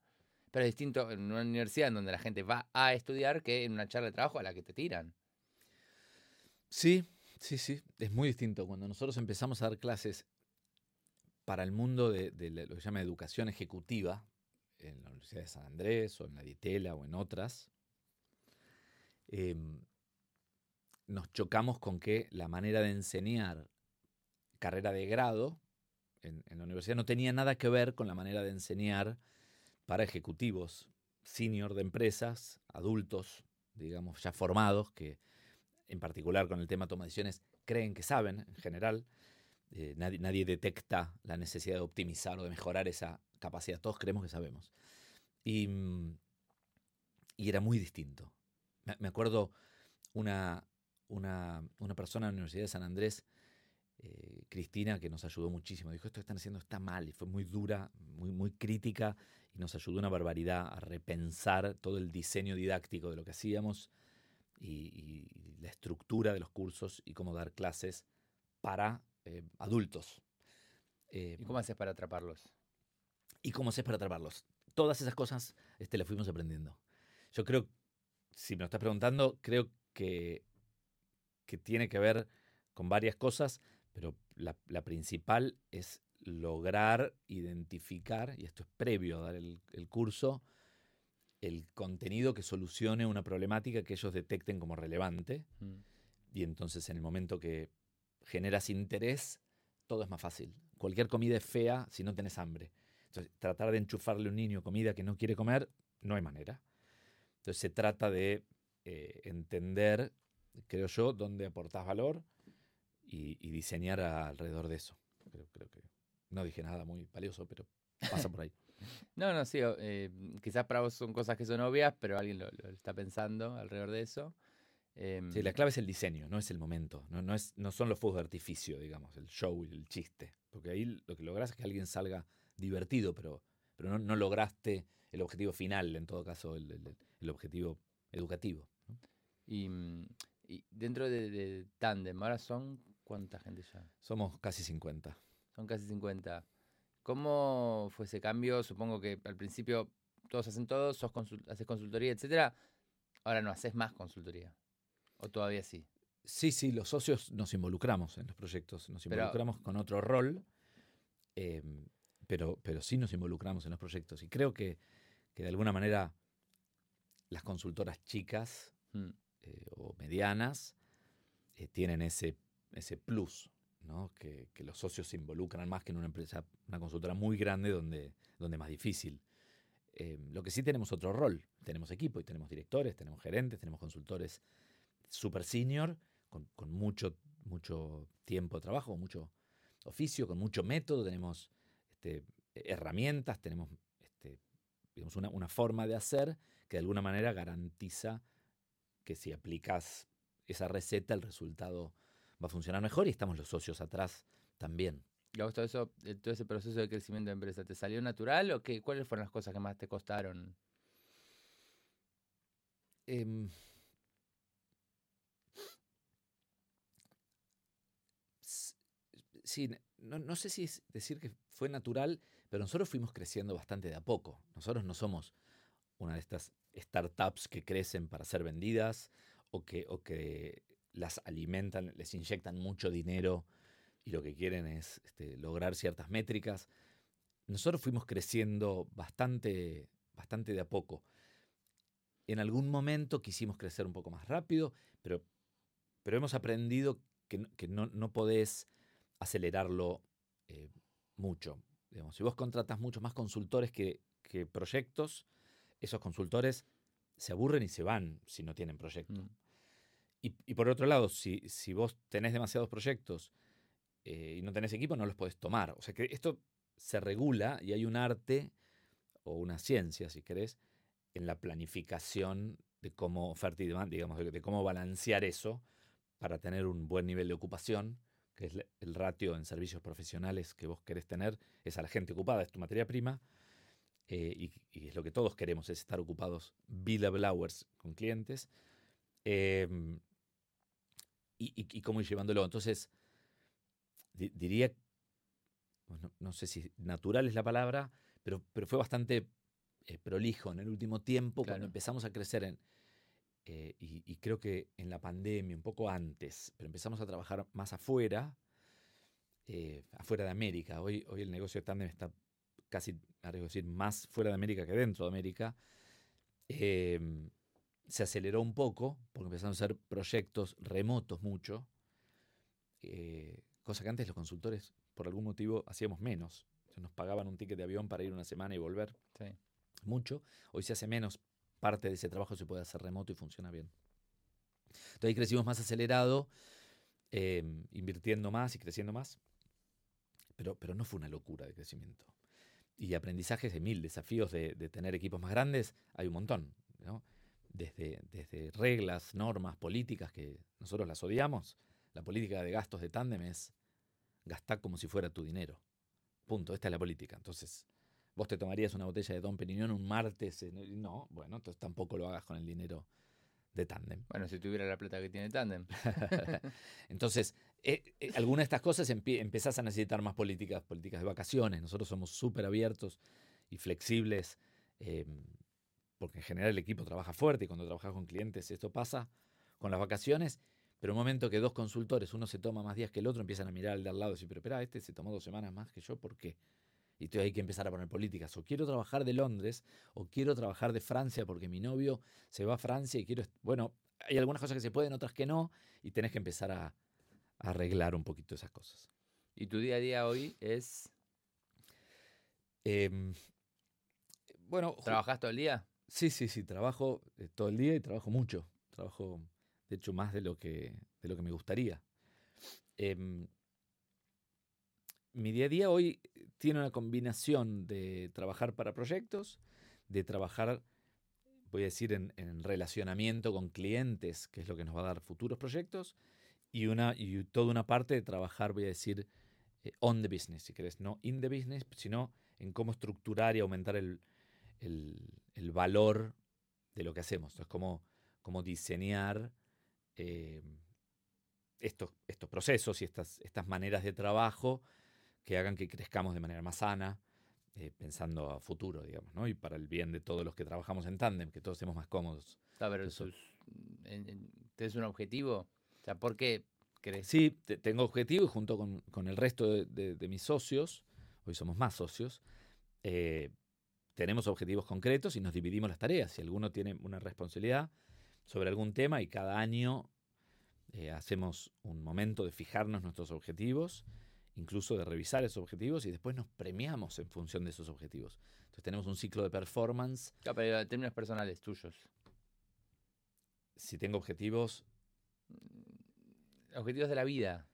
pero es distinto en una universidad en donde la gente va a estudiar que en una charla de trabajo a la que te tiran. Sí, sí, sí. Es muy distinto. Cuando nosotros empezamos a dar clases para el mundo de, lo que se llama educación ejecutiva, en la Universidad de San Andrés o en la Ditela o en otras, em, nos chocamos con que la manera de enseñar carrera de grado en la universidad no tenía nada que ver con la manera de enseñar para ejecutivos senior de empresas, adultos, digamos, ya formados, que en particular con el tema toma de decisiones creen que saben en general. Eh, nadie, nadie detecta la necesidad de optimizar o de mejorar esa capacidad. Todos creemos que sabemos. Y, mm, y era muy distinto. Me, acuerdo una, una, una persona en la Universidad de San Andrés, eh, Cristina, que nos ayudó muchísimo. Dijo, esto que están haciendo está mal. Y fue muy dura, muy, muy crítica y nos ayudó una barbaridad a repensar todo el diseño didáctico de lo que hacíamos y, y la estructura de los cursos y cómo dar clases para eh, adultos. Eh, ¿Y cómo haces para atraparlos? y cómo haces para atraparlos. Todas esas cosas este, las fuimos aprendiendo. Yo creo, si me lo estás preguntando, creo que, que tiene que ver con varias cosas, pero la, la principal es lograr identificar, y esto es previo a dar el, el curso, el contenido que solucione una problemática que ellos detecten como relevante. Mm. Y entonces en el momento que generas interés, todo es más fácil. Cualquier comida es fea si no tenés hambre. Entonces, tratar de enchufarle a un niño comida que no quiere comer, no hay manera. Entonces se trata de eh, entender, creo yo, dónde aportás valor y, y diseñar a- alrededor de eso. Creo, creo que no dije nada muy valioso, pero pasa por ahí. No, no, sí, eh, quizás para vos son cosas que son obvias, pero alguien lo, lo está pensando alrededor de eso. Em, Sí, la clave es el diseño, no es el momento. No, no, es, no son los fuegos de artificio, digamos, el show y el chiste. Porque ahí lo que lográs es que alguien salga divertido, pero, pero no, no lograste el objetivo final, en todo caso, el, el- el objetivo educativo. ¿no? y, mm, y dentro de, de Tandem, ahora son cuánta gente ya? Somos casi 50. Son casi 50. ¿Cómo fue ese cambio? Supongo que al principio todos hacen todo, sos consul- haces consultoría, etcétera. Ahora no haces más consultoría. ¿O todavía sí? Sí, sí, los socios nos involucramos en los proyectos, nos Pero- involucramos con otro rol, eh, pero, pero sí nos involucramos en los proyectos. Y creo que, que de alguna manera las consultoras chicas Mm. eh, o medianas eh, tienen ese, ese plus, ¿no? que, los socios se involucran más que en una empresa, una consultora muy grande donde, donde es más difícil. Eh, lo que sí tenemos otro rol, tenemos equipo y tenemos directores, tenemos gerentes, tenemos consultores super senior, con, con mucho, mucho tiempo de trabajo, mucho oficio, con mucho método, tenemos este, herramientas, tenemos este, una, una forma de hacer que de alguna manera garantiza que si aplicas esa receta el resultado va a funcionar mejor y estamos los socios atrás también. ¿Y a vos todo, eso, eh, todo ese proceso de crecimiento de empresa, ¿te salió natural o qué? ¿Cuáles fueron las cosas que más te costaron? Em, sí, no, no sé si es decir que fue natural, pero nosotros fuimos creciendo bastante de a poco. Nosotros no somos una de estas startups que crecen para ser vendidas o que, o que las alimentan, les inyectan mucho dinero y lo que quieren es este, lograr ciertas métricas. Nosotros fuimos creciendo bastante bastante de a poco. En algún momento quisimos crecer un poco más rápido, pero, pero hemos aprendido que, no, podés acelerarlo eh, mucho. Digamos, si vos contratas muchos más consultores que, proyectos, esos consultores se aburren y se van si no tienen proyecto. Mm. Y, por otro lado, si, si, vos tenés demasiados proyectos eh, y no tenés equipo, no los podés tomar. O sea que esto se regula y hay un arte o una ciencia, si querés, en la planificación de cómo oferta y demanda, digamos, de, cómo balancear eso para tener un buen nivel de ocupación, que es el ratio en servicios profesionales que vos querés tener, es a la gente ocupada, es tu materia prima, eh, y, es lo que todos queremos, es estar ocupados billable hours con clientes. Em, y, cómo ir llevándolo. Entonces, diría, no, sé si natural es la palabra, pero, pero fue bastante eh, prolijo en el último tiempo cuando empezamos a crecer en, eh, y, creo que en la pandemia, un poco antes, pero empezamos a trabajar más afuera, eh, afuera de América. Hoy, hoy el negocio de Tandem está casi, arriesgo decir, más fuera de América que dentro de América. Se aceleró un poco, porque empezaron a hacer proyectos remotos mucho, eh, cosa que antes los consultores, por algún motivo, hacíamos menos. nos pagaban un ticket de avión para ir una semana y volver. Mucho. Hoy se hace menos. Parte de ese trabajo se puede hacer remoto y funciona bien. Entonces ahí crecimos más acelerado, em, invirtiendo más y creciendo más. Pero, pero no fue una locura de crecimiento. Y aprendizajes de mil, desafíos de, de tener equipos más grandes, hay un montón. ¿no? Desde, desde reglas, normas, políticas que nosotros las odiamos, la política de gastos de tándem es gastar como si fuera tu dinero. Punto, esta es la política. Entonces, vos te tomarías una botella de Don Periñón un martes, no, bueno, entonces tampoco lo hagas con el dinero de tándem. Bueno, si tuviera la plata que tiene tándem. entonces, eh, eh, algunas de estas cosas empezás a necesitar más políticas, políticas de vacaciones. Nosotros somos súper abiertos y flexibles. Em, porque en general el equipo trabaja fuerte y cuando trabajas con clientes esto pasa con las vacaciones, pero un momento que dos consultores, uno se toma más días que el otro, empiezan a mirar al de al lado y decir, pero espera, este se tomó dos semanas más que yo, ¿por qué? Y entonces hay que empezar a poner políticas. O quiero trabajar de Londres, o quiero trabajar de Francia porque mi novio se va a Francia y quiero... Bueno, hay algunas cosas que se pueden, otras que no, y tenés que empezar a, arreglar un poquito esas cosas. ¿Y tu día a día hoy es...? Em, bueno... ¿Trabajas todo el día? Sí, sí, sí, trabajo eh, todo el día y trabajo mucho. Trabajo, de hecho, más de lo que, de lo que me gustaría. Em, mi día a día hoy tiene una combinación de trabajar para proyectos, de trabajar, voy a decir, en, relacionamiento con clientes, que es lo que nos va a dar futuros proyectos, y, una, y toda una parte de trabajar, voy a decir, eh, on the business, si querés, no in the business, sino en cómo estructurar y aumentar el, el, valor de lo que hacemos. Entonces, cómo, cómo diseñar eh, estos, estos procesos y estas, estas maneras de trabajo que hagan que crezcamos de manera más sana, eh, pensando a futuro, digamos, ¿no? Y para el bien de todos los que trabajamos en tándem, que todos estemos más cómodos. A ver, ¿tienes un objetivo? O sea, ¿por qué crees? Sí, tengo objetivo y junto con, el resto de, mis socios, hoy somos más socios, eh, tenemos objetivos concretos y nos dividimos las tareas. Si alguno tiene una responsabilidad sobre algún tema y cada año eh, hacemos un momento de fijarnos nuestros objetivos, incluso de revisar esos objetivos y después nos premiamos en función de esos objetivos. Entonces tenemos un ciclo de performance. Claro, pero en términos personales tuyos. Si tengo objetivos... Mm, objetivos de la vida.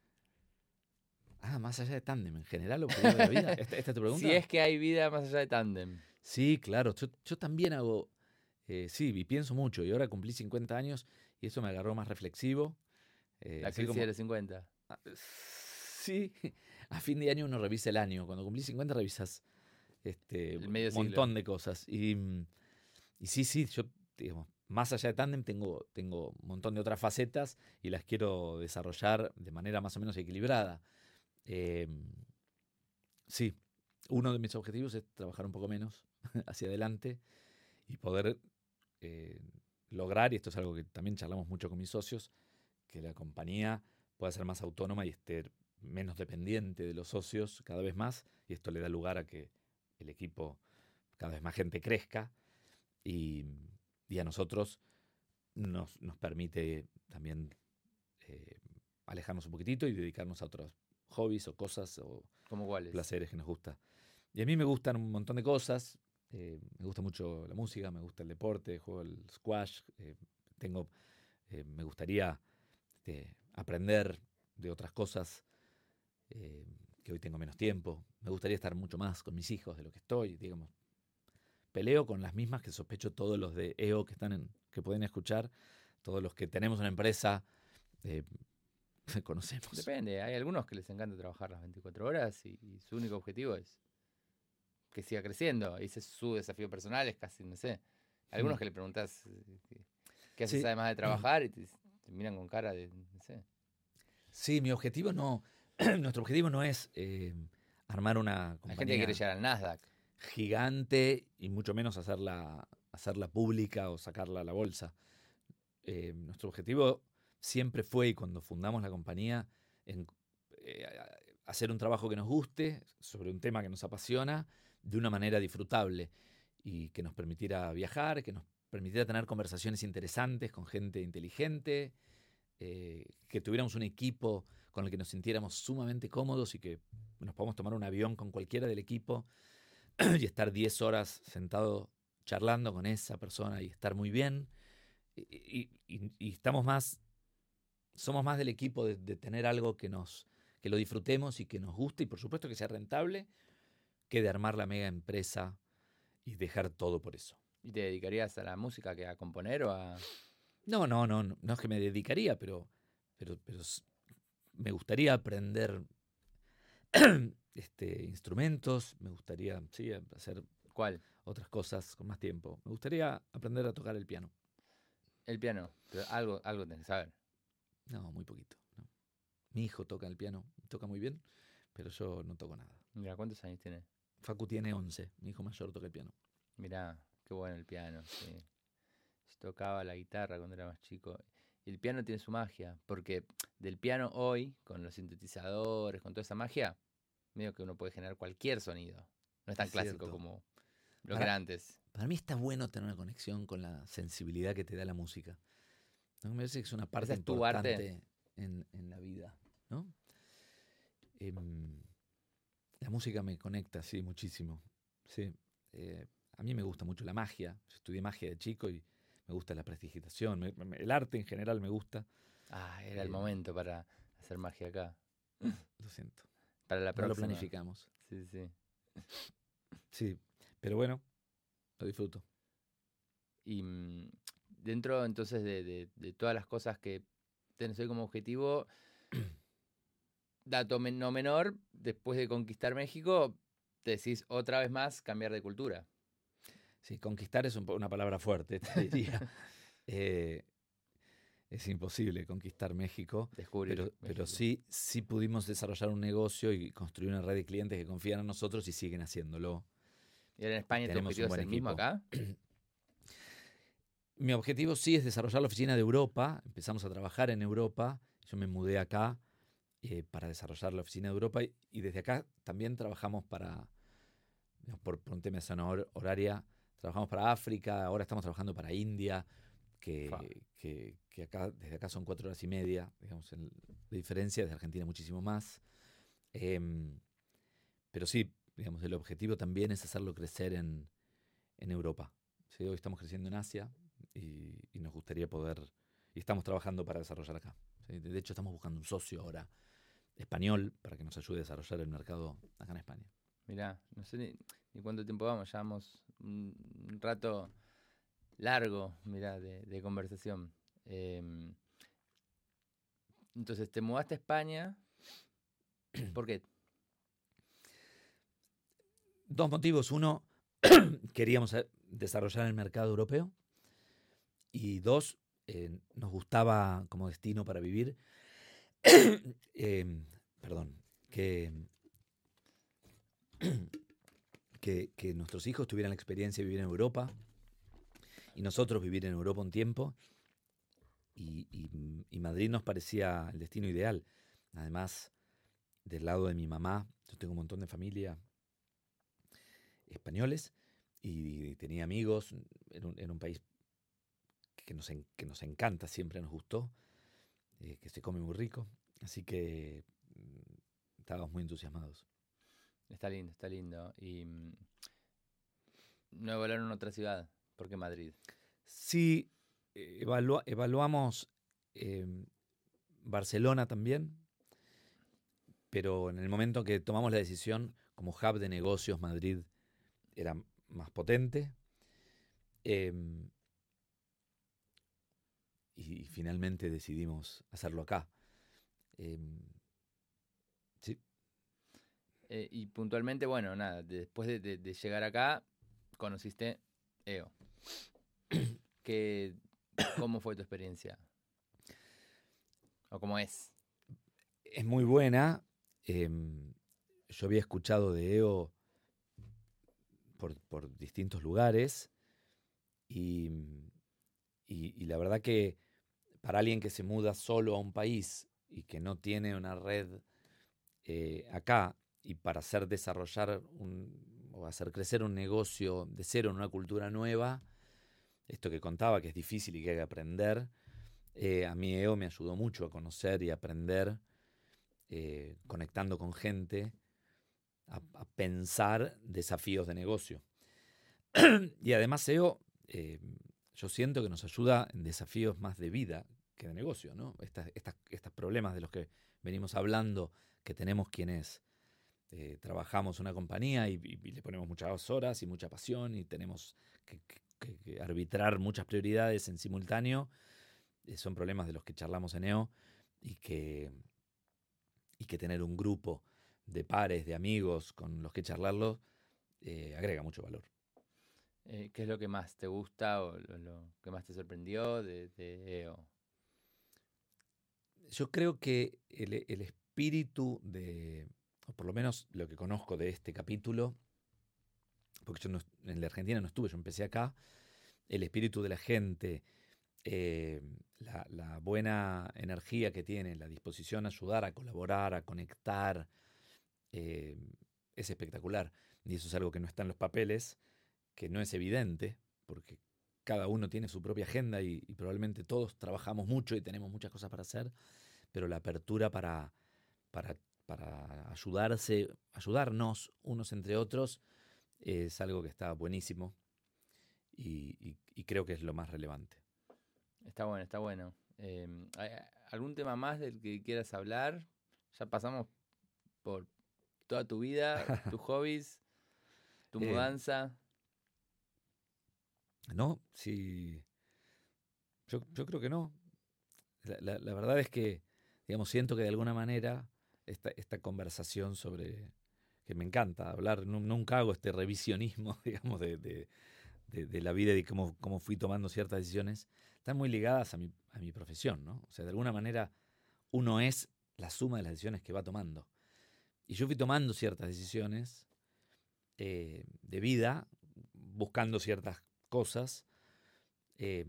Ah, más allá de tándem, en general, objetivos de la vida. ¿Esta, ¿Esta, es tu pregunta? Si es que hay vida más allá de tándem. Sí, claro. Yo, también hago, eh, sí, y pienso mucho. Y ahora cumplí 50 años y eso me agarró más reflexivo. Eh, la crisis de los 50. Ah, sí, a fin de año uno revisa el año. Cuando cumplí 50 revisas este, un montón de cosas. Y, y, sí, sí, yo, digamos, más allá de Tandem tengo, tengo un montón de otras facetas y las quiero desarrollar de manera más o menos equilibrada. Em, sí, uno de mis objetivos es trabajar un poco menos hacia adelante y poder eh, lograr, y esto es algo que también charlamos mucho con mis socios, que la compañía pueda ser más autónoma y esté menos dependiente de los socios cada vez más, y esto le da lugar a que el equipo, cada vez más gente crezca, y, y a nosotros nos, nos permite también eh, alejarnos un poquitito y dedicarnos a otros hobbies o cosas o placeres que nos gusta. Y a mí me gustan un montón de cosas. Eh, me gusta mucho la música, me gusta el deporte, juego el squash. eh, tengo, eh, me gustaría este, aprender de otras cosas que hoy tengo menos tiempo. Me gustaría estar mucho más con mis hijos de lo que estoy, digamos. Peleo con las mismas que sospecho todos los de EO que están en, que pueden escuchar, todos los que tenemos una empresa, conocemos. Depende, hay algunos que les encanta trabajar las 24 horas y su único objetivo es que siga creciendo. Y ese es su desafío personal, es casi, no sé. Algunos Mm. que le preguntas eh, qué- haces Sí. además de trabajar y te, te miran con cara de, no sé. Sí, mi objetivo no, nuestro objetivo no es eh, armar una Hay compañía gente que quiere llegar al Nasdaq. gigante y mucho menos hacerla, hacerla pública o sacarla a la bolsa. Eh, nuestro objetivo siempre fue, y cuando fundamos la compañía, en, eh, hacer un trabajo que nos guste, sobre un tema que nos apasiona, de una manera disfrutable y que nos permitiera viajar, que nos permitiera tener conversaciones interesantes con gente inteligente, eh, que tuviéramos un equipo con el que nos sintiéramos sumamente cómodos y que nos podamos tomar un avión con cualquiera del equipo y estar 10 horas sentado charlando con esa persona y estar muy bien. Y, estamos más, somos más del equipo de, de tener algo que nos, que lo disfrutemos y que nos guste y por supuesto que sea rentable, que de armar la mega empresa y dejar todo por eso. ¿Y te dedicarías a la música que a componer o a...? No, no, no, no, no es que me dedicaría, pero, pero, pero me gustaría aprender este, instrumentos, me gustaría sí, hacer ¿Cuál? otras cosas con más tiempo. Me gustaría aprender a tocar el piano. El piano. Pero algo, algo tenés que saber. No, muy poquito. no. Mi hijo toca el piano, toca muy bien, pero yo no toco nada. Mira, ¿cuántos años tiene? Facu tiene 11, mi hijo mayor toca el piano. Mirá, qué bueno el piano, sí. Yo tocaba la guitarra cuando era más chico. Y el piano tiene su magia, porque del piano hoy, con los sintetizadores, con toda esa magia, medio que uno puede generar cualquier sonido. No es tan Es clásico cierto. como lo que era antes. Para mí está bueno tener una conexión con la sensibilidad que te da la música. ¿No? Me parece que es una parte es tu arte? importante en, en la vida. ¿no? Em, la música me conecta, sí, muchísimo. Sí. Eh, a mí me gusta mucho la magia. Yo estudié magia de chico y me gusta la prestigitación. me- me- el arte en general me gusta. Ah, era el Eh, momento para hacer magia acá. Lo siento. Para la No lo próxima. planificamos. Sí, sí. Sí, pero bueno, lo disfruto. Y mm, dentro entonces de, de- de todas las cosas que tenés hoy como objetivo, dato men- no menor, después de conquistar México, te decís otra vez más cambiar de cultura. Sí, conquistar es un una palabra fuerte, te diría. Eh, es imposible conquistar México, Descubrir pero, sí, sí pudimos desarrollar un negocio y construir una red de clientes que confían en nosotros y siguen haciéndolo. ¿Y ahora en España tu objetivo es el mismo acá? Mi objetivo sí es desarrollar la oficina de Europa. Empezamos a trabajar en Europa. Yo me mudé acá eh, para desarrollar la oficina de Europa y, y desde acá también trabajamos para, por, por un tema de zona hor- horaria, trabajamos para África, ahora estamos trabajando para India, que, que, que acá, desde acá son cuatro horas y media, digamos, en- de diferencia, desde Argentina muchísimo más. Em, pero sí, digamos, el objetivo también es hacerlo crecer en, en Europa. ¿sí? Hoy estamos creciendo en Asia y, y nos gustaría poder, y estamos trabajando para desarrollar acá. ¿sí? De hecho, estamos buscando un socio ahora español para que nos ayude a desarrollar el mercado acá en España. Mirá, no sé ni, ni cuánto tiempo vamos, ya vamos un, rato largo, mirá, de, de conversación. Em, entonces, te mudaste a España. ¿Por qué? Dos motivos. Uno, queríamos eh, desarrollar el mercado europeo. Y dos, eh, nos gustaba como destino para vivir. eh, perdón, que, nuestros hijos tuvieran la experiencia de vivir en Europa y nosotros vivir en Europa un tiempo. Y, Madrid nos parecía el destino ideal. Además, del lado de mi mamá, yo tengo un montón de familia españoles y tenía amigos en un, en un país que nos, que nos encanta, siempre nos gustó, eh, que se come muy rico. Así que mm, estábamos muy entusiasmados. Está lindo, está lindo. Y mm, no evaluaron otra ciudad, ¿por qué Madrid? Sí, eh, evaluamos em, Barcelona también, pero en el momento que tomamos la decisión, como hub de negocios, Madrid era más potente. Em, y, finalmente decidimos hacerlo acá. Em, sí. Eh, y puntualmente, bueno, nada, después de, llegar acá, conociste EO. ¿Cómo fue tu experiencia? ¿O cómo es? Es muy buena. Em, yo había escuchado de EO por, distintos lugares y, la verdad que para alguien que se muda solo a un país y que no tiene una red eh, acá y para hacer desarrollar o hacer crecer un negocio de cero en una cultura nueva, esto que contaba que es difícil y que hay que aprender, eh, a mí EO me ayudó mucho a conocer y aprender, eh, conectando con gente a, pensar desafíos de negocio. y además eh, yo siento que nos ayuda en desafíos más de vida que de negocio, ¿no? Estos problemas de los que venimos hablando, que tenemos quienes eh, trabajamos una compañía y, le ponemos muchas horas y mucha pasión y tenemos que, arbitrar muchas prioridades en simultáneo, eh, son problemas de los que charlamos en EO y que, y que tener un grupo de pares, de amigos con los que charlarlo, eh, agrega mucho valor. Eh, ¿Qué es lo que más te gusta o lo, que más te sorprendió de, EO? Yo creo que el, espíritu de, o por lo menos lo que conozco de este capítulo, porque yo en la Argentina no estuve, yo empecé acá, el espíritu de la gente, eh, la, la, buena energía que tiene, la disposición a ayudar, a colaborar, a conectar, eh, es espectacular. Y eso es algo que no está en los papeles, que no es evidente, porque cada uno tiene su propia agenda y, probablemente todos trabajamos mucho y tenemos muchas cosas para hacer, pero la apertura para, para, ayudarse, ayudarnos unos entre otros, es algo que está buenísimo y, creo que es lo más relevante. Está bueno, está bueno. Em, ¿Algún tema más del que quieras hablar? Ya pasamos por, toda tu vida, tus hobbies, tu eh, mudanza. No, sí. Yo, creo que no. La, verdad es que, digamos, siento que de alguna manera esta, esta conversación sobre. que me encanta hablar, nunca hago este revisionismo, digamos, de, la vida y cómo, cómo fui tomando ciertas decisiones, están muy ligadas a mi, a mi profesión, ¿no? O sea, de alguna manera uno es la suma de las decisiones que va tomando. Y yo fui tomando ciertas decisiones eh, de vida, buscando ciertas cosas eh,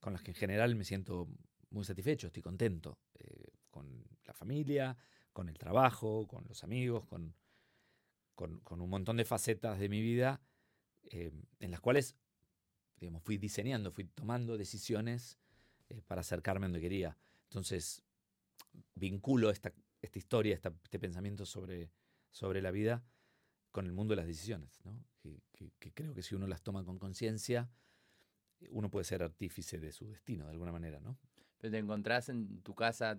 con las que en general me siento muy satisfecho, estoy contento eh, con la familia, con el trabajo, con los amigos, con, con, un montón de facetas de mi vida en las cuales digamos, fui diseñando, fui tomando decisiones para acercarme a donde quería. Entonces, vinculo esta, esta historia, este pensamiento sobre, sobre la vida con el mundo de las decisiones, ¿no? que, creo que si uno las toma con conciencia, uno puede ser artífice de su destino de alguna manera, ¿no? Pero te encontrás en tu casa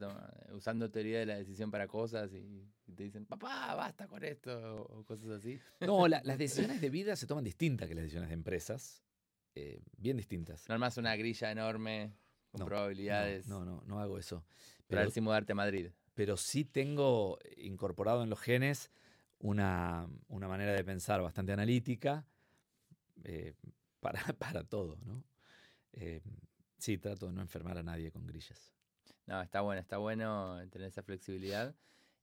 usando teoría de la decisión para cosas y, te dicen, papá, basta con esto, o cosas así. No, las decisiones de vida se toman distintas que las decisiones de empresas, eh, bien distintas. No armas una grilla enorme con probabilidades. No, no, no, hago eso. Pero, para ver si mudarte a Madrid pero sí tengo incorporado en los genes una, manera de pensar bastante analítica eh, para, para, todo, ¿no? Eh, sí, trato de no enfermar a nadie con grillas. No, está bueno, está bueno tener esa flexibilidad.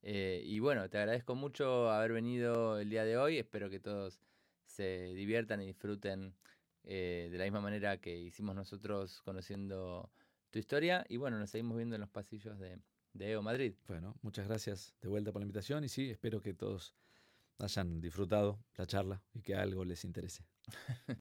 Eh, y bueno, te agradezco mucho haber venido el día de hoy. Espero que todos se diviertan y disfruten de la misma manera que hicimos nosotros conociendo tu historia. Y bueno, nos seguimos viendo en los pasillos de, de EO Madrid. Bueno, muchas gracias de vuelta por la invitación y sí, espero que todos hayan disfrutado la charla y que algo les interese.